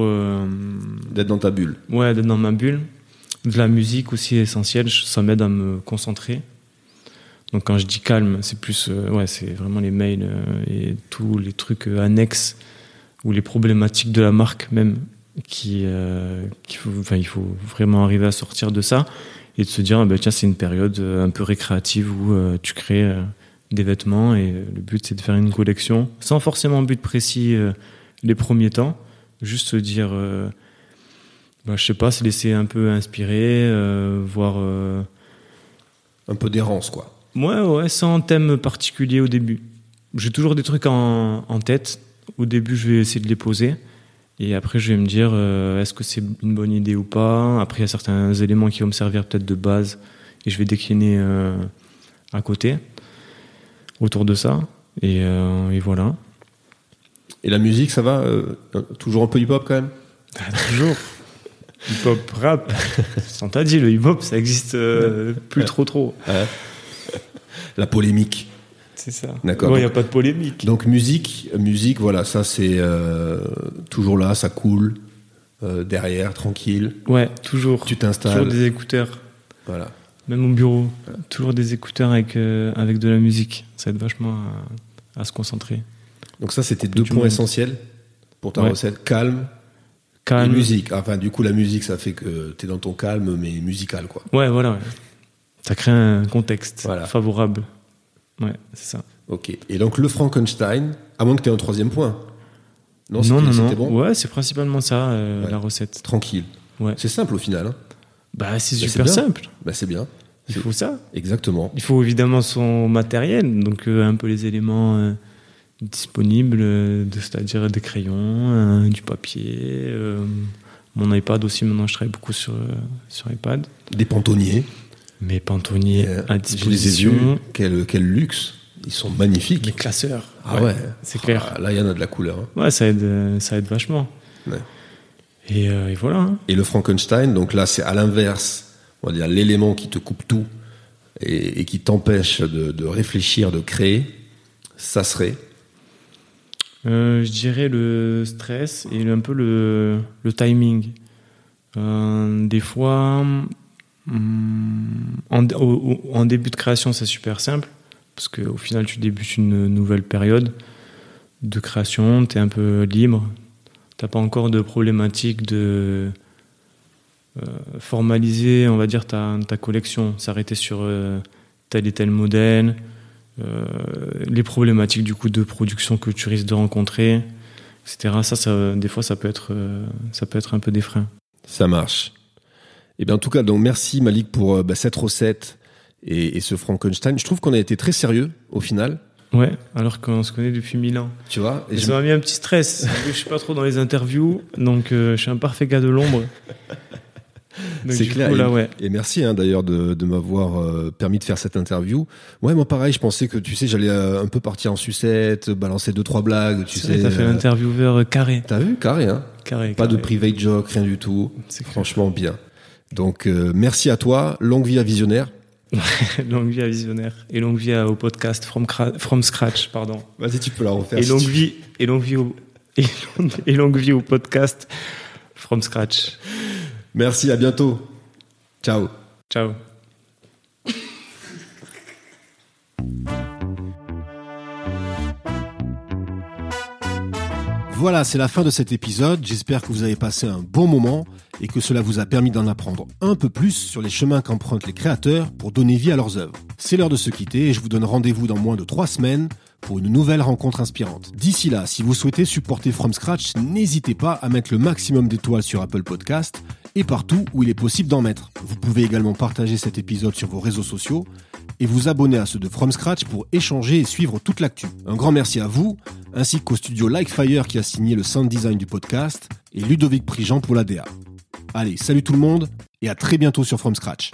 D'être dans ta bulle. Ouais, d'être dans ma bulle. De la musique aussi est essentielle, ça m'aide à me concentrer. Donc quand je dis calme, c'est plus, ouais, c'est vraiment les mails et tous les trucs annexes ou les problématiques de la marque même qui, euh, faut, enfin, il faut vraiment arriver à sortir de ça et de se dire, ah ben, tiens, c'est une période euh, un peu récréative où euh, tu crées euh, des vêtements et le but c'est de faire une collection sans forcément but précis les premiers temps, juste se dire. bah, je sais pas, se laisser un peu inspirer, voir. Un peu d'errance, quoi. Ouais, ouais, sans thème particulier au début. J'ai toujours des trucs en, en tête. Au début, je vais essayer de les poser. Et après, je vais me dire, euh, est-ce que c'est une bonne idée ou pas? Après, il y a certains éléments qui vont me servir peut-être de base. Et je vais décliner euh, à côté, autour de ça. Et, euh, et voilà. Et la musique, ça va Toujours un peu hip-hop quand même? Toujours. Hip-hop, rap. On t'a dit, le hip-hop, ça existe plus trop trop. La polémique. C'est ça. D'accord. Il n'y a pas de polémique. Donc musique, musique, voilà, ça c'est euh, toujours là, ça coule. euh, derrière, tranquille. Ouais, toujours. Tu Toujours t'installes. des écouteurs. Voilà. Même au bureau, toujours des écouteurs avec, euh, avec de la musique. Ça aide vachement à, à se concentrer. Donc ça, c'était deux du points monde. essentiels pour ta Ouais. recette. Calme, Calme. et musique. Enfin, du coup, la musique, ça fait que t'es dans ton calme, mais musical, quoi. Ouais, voilà. ouais. Ça crée un contexte Voilà. favorable. Ouais, c'est ça. Ok. Et donc, le Frankenstein, à moins que tu aies un troisième point. Non, non, non, bon Ouais, c'est principalement ça, euh, Ouais. la recette. Tranquille. Ouais. C'est simple au final. Hein. Bah, c'est Bah, c'est super simple. Bah, c'est bien. Il faut ça. Exactement. Il faut évidemment son matériel, donc euh, un peu les éléments euh, disponibles, c'est-à-dire des crayons, du papier. mon iPad aussi, maintenant je travaille beaucoup sur, sur iPad. Des pantonniers. Mes pantonniers Euh, à les disposition. Quel, quel luxe. Ils sont magnifiques. Mes classeurs. Ah ouais. C'est clair. Ah, là, il y en a de la couleur. hein. Ouais, ça aide, ça aide vachement. Ouais. Et, euh, et voilà. hein. Et le Frankenstein, donc là, c'est à l'inverse. On va dire l'élément qui te coupe tout et, et qui t'empêche de, de réfléchir, de créer. Ça serait? Euh, je dirais le stress et un peu le, le timing. Euh, des fois, au- en début de création, c'est super simple, parce qu'au final, tu débutes une nouvelle période de création, tu es un peu libre, tu pas encore de problématique de euh, formaliser, on va dire, ta, collection, s'arrêter sur euh, tel et tel modèle, euh, les problématiques du coup de production que tu risques de rencontrer, etc. Ça, ça des fois, ça peut être, ça peut être un peu des freins. Ça marche. Et bien en tout cas, donc merci Malik pour euh, bah, cette recette et, et ce Frankenstein. Je trouve qu'on a été très sérieux au final. Ouais, alors qu'on se connaît depuis mille ans. Tu vois et je- ça m'a mis un petit stress. je suis pas trop dans les interviews, donc euh, je suis un parfait gars de l'ombre. C'est clair. coup, là, ouais. et merci hein, d'ailleurs de, de m'avoir euh, permis de faire cette interview. Ouais, moi pareil, je pensais que tu sais, j'allais euh, un peu partir en sucette, balancer deux trois blagues. Tu sais, t'as fait l'intervieweur carré. T'as vu, carré, hein carré Pas de private joke, rien du tout. C'est. Franchement bien. Donc euh, merci à toi, longue vie à Visionnaire. longue vie à Visionnaire. Et longue vie à- au podcast From, Cra- From Scratch, pardon. Vas-y, tu peux la refaire. Et si longue tu- vie, et longue vie au, et longue, et longue vie au podcast From Scratch. Merci, à bientôt. Ciao. Ciao. Voilà, c'est la fin de cet épisode. J'espère que vous avez passé un bon moment et que cela vous a permis d'en apprendre un peu plus sur les chemins qu'empruntent les créateurs pour donner vie à leurs œuvres. C'est l'heure de se quitter et je vous donne rendez-vous dans moins de trois semaines pour une nouvelle rencontre inspirante. D'ici là, si vous souhaitez supporter From Scratch, n'hésitez pas à mettre le maximum d'étoiles sur Apple Podcast et partout où il est possible d'en mettre. Vous pouvez également partager cet épisode sur vos réseaux sociaux et vous abonner à ceux de From Scratch pour échanger et suivre toute l'actu. Un grand merci à vous, ainsi qu'au studio Likefire qui a signé le sound design du podcast et Ludovic Prigent pour la DA. Allez, salut tout le monde et à très bientôt sur From Scratch.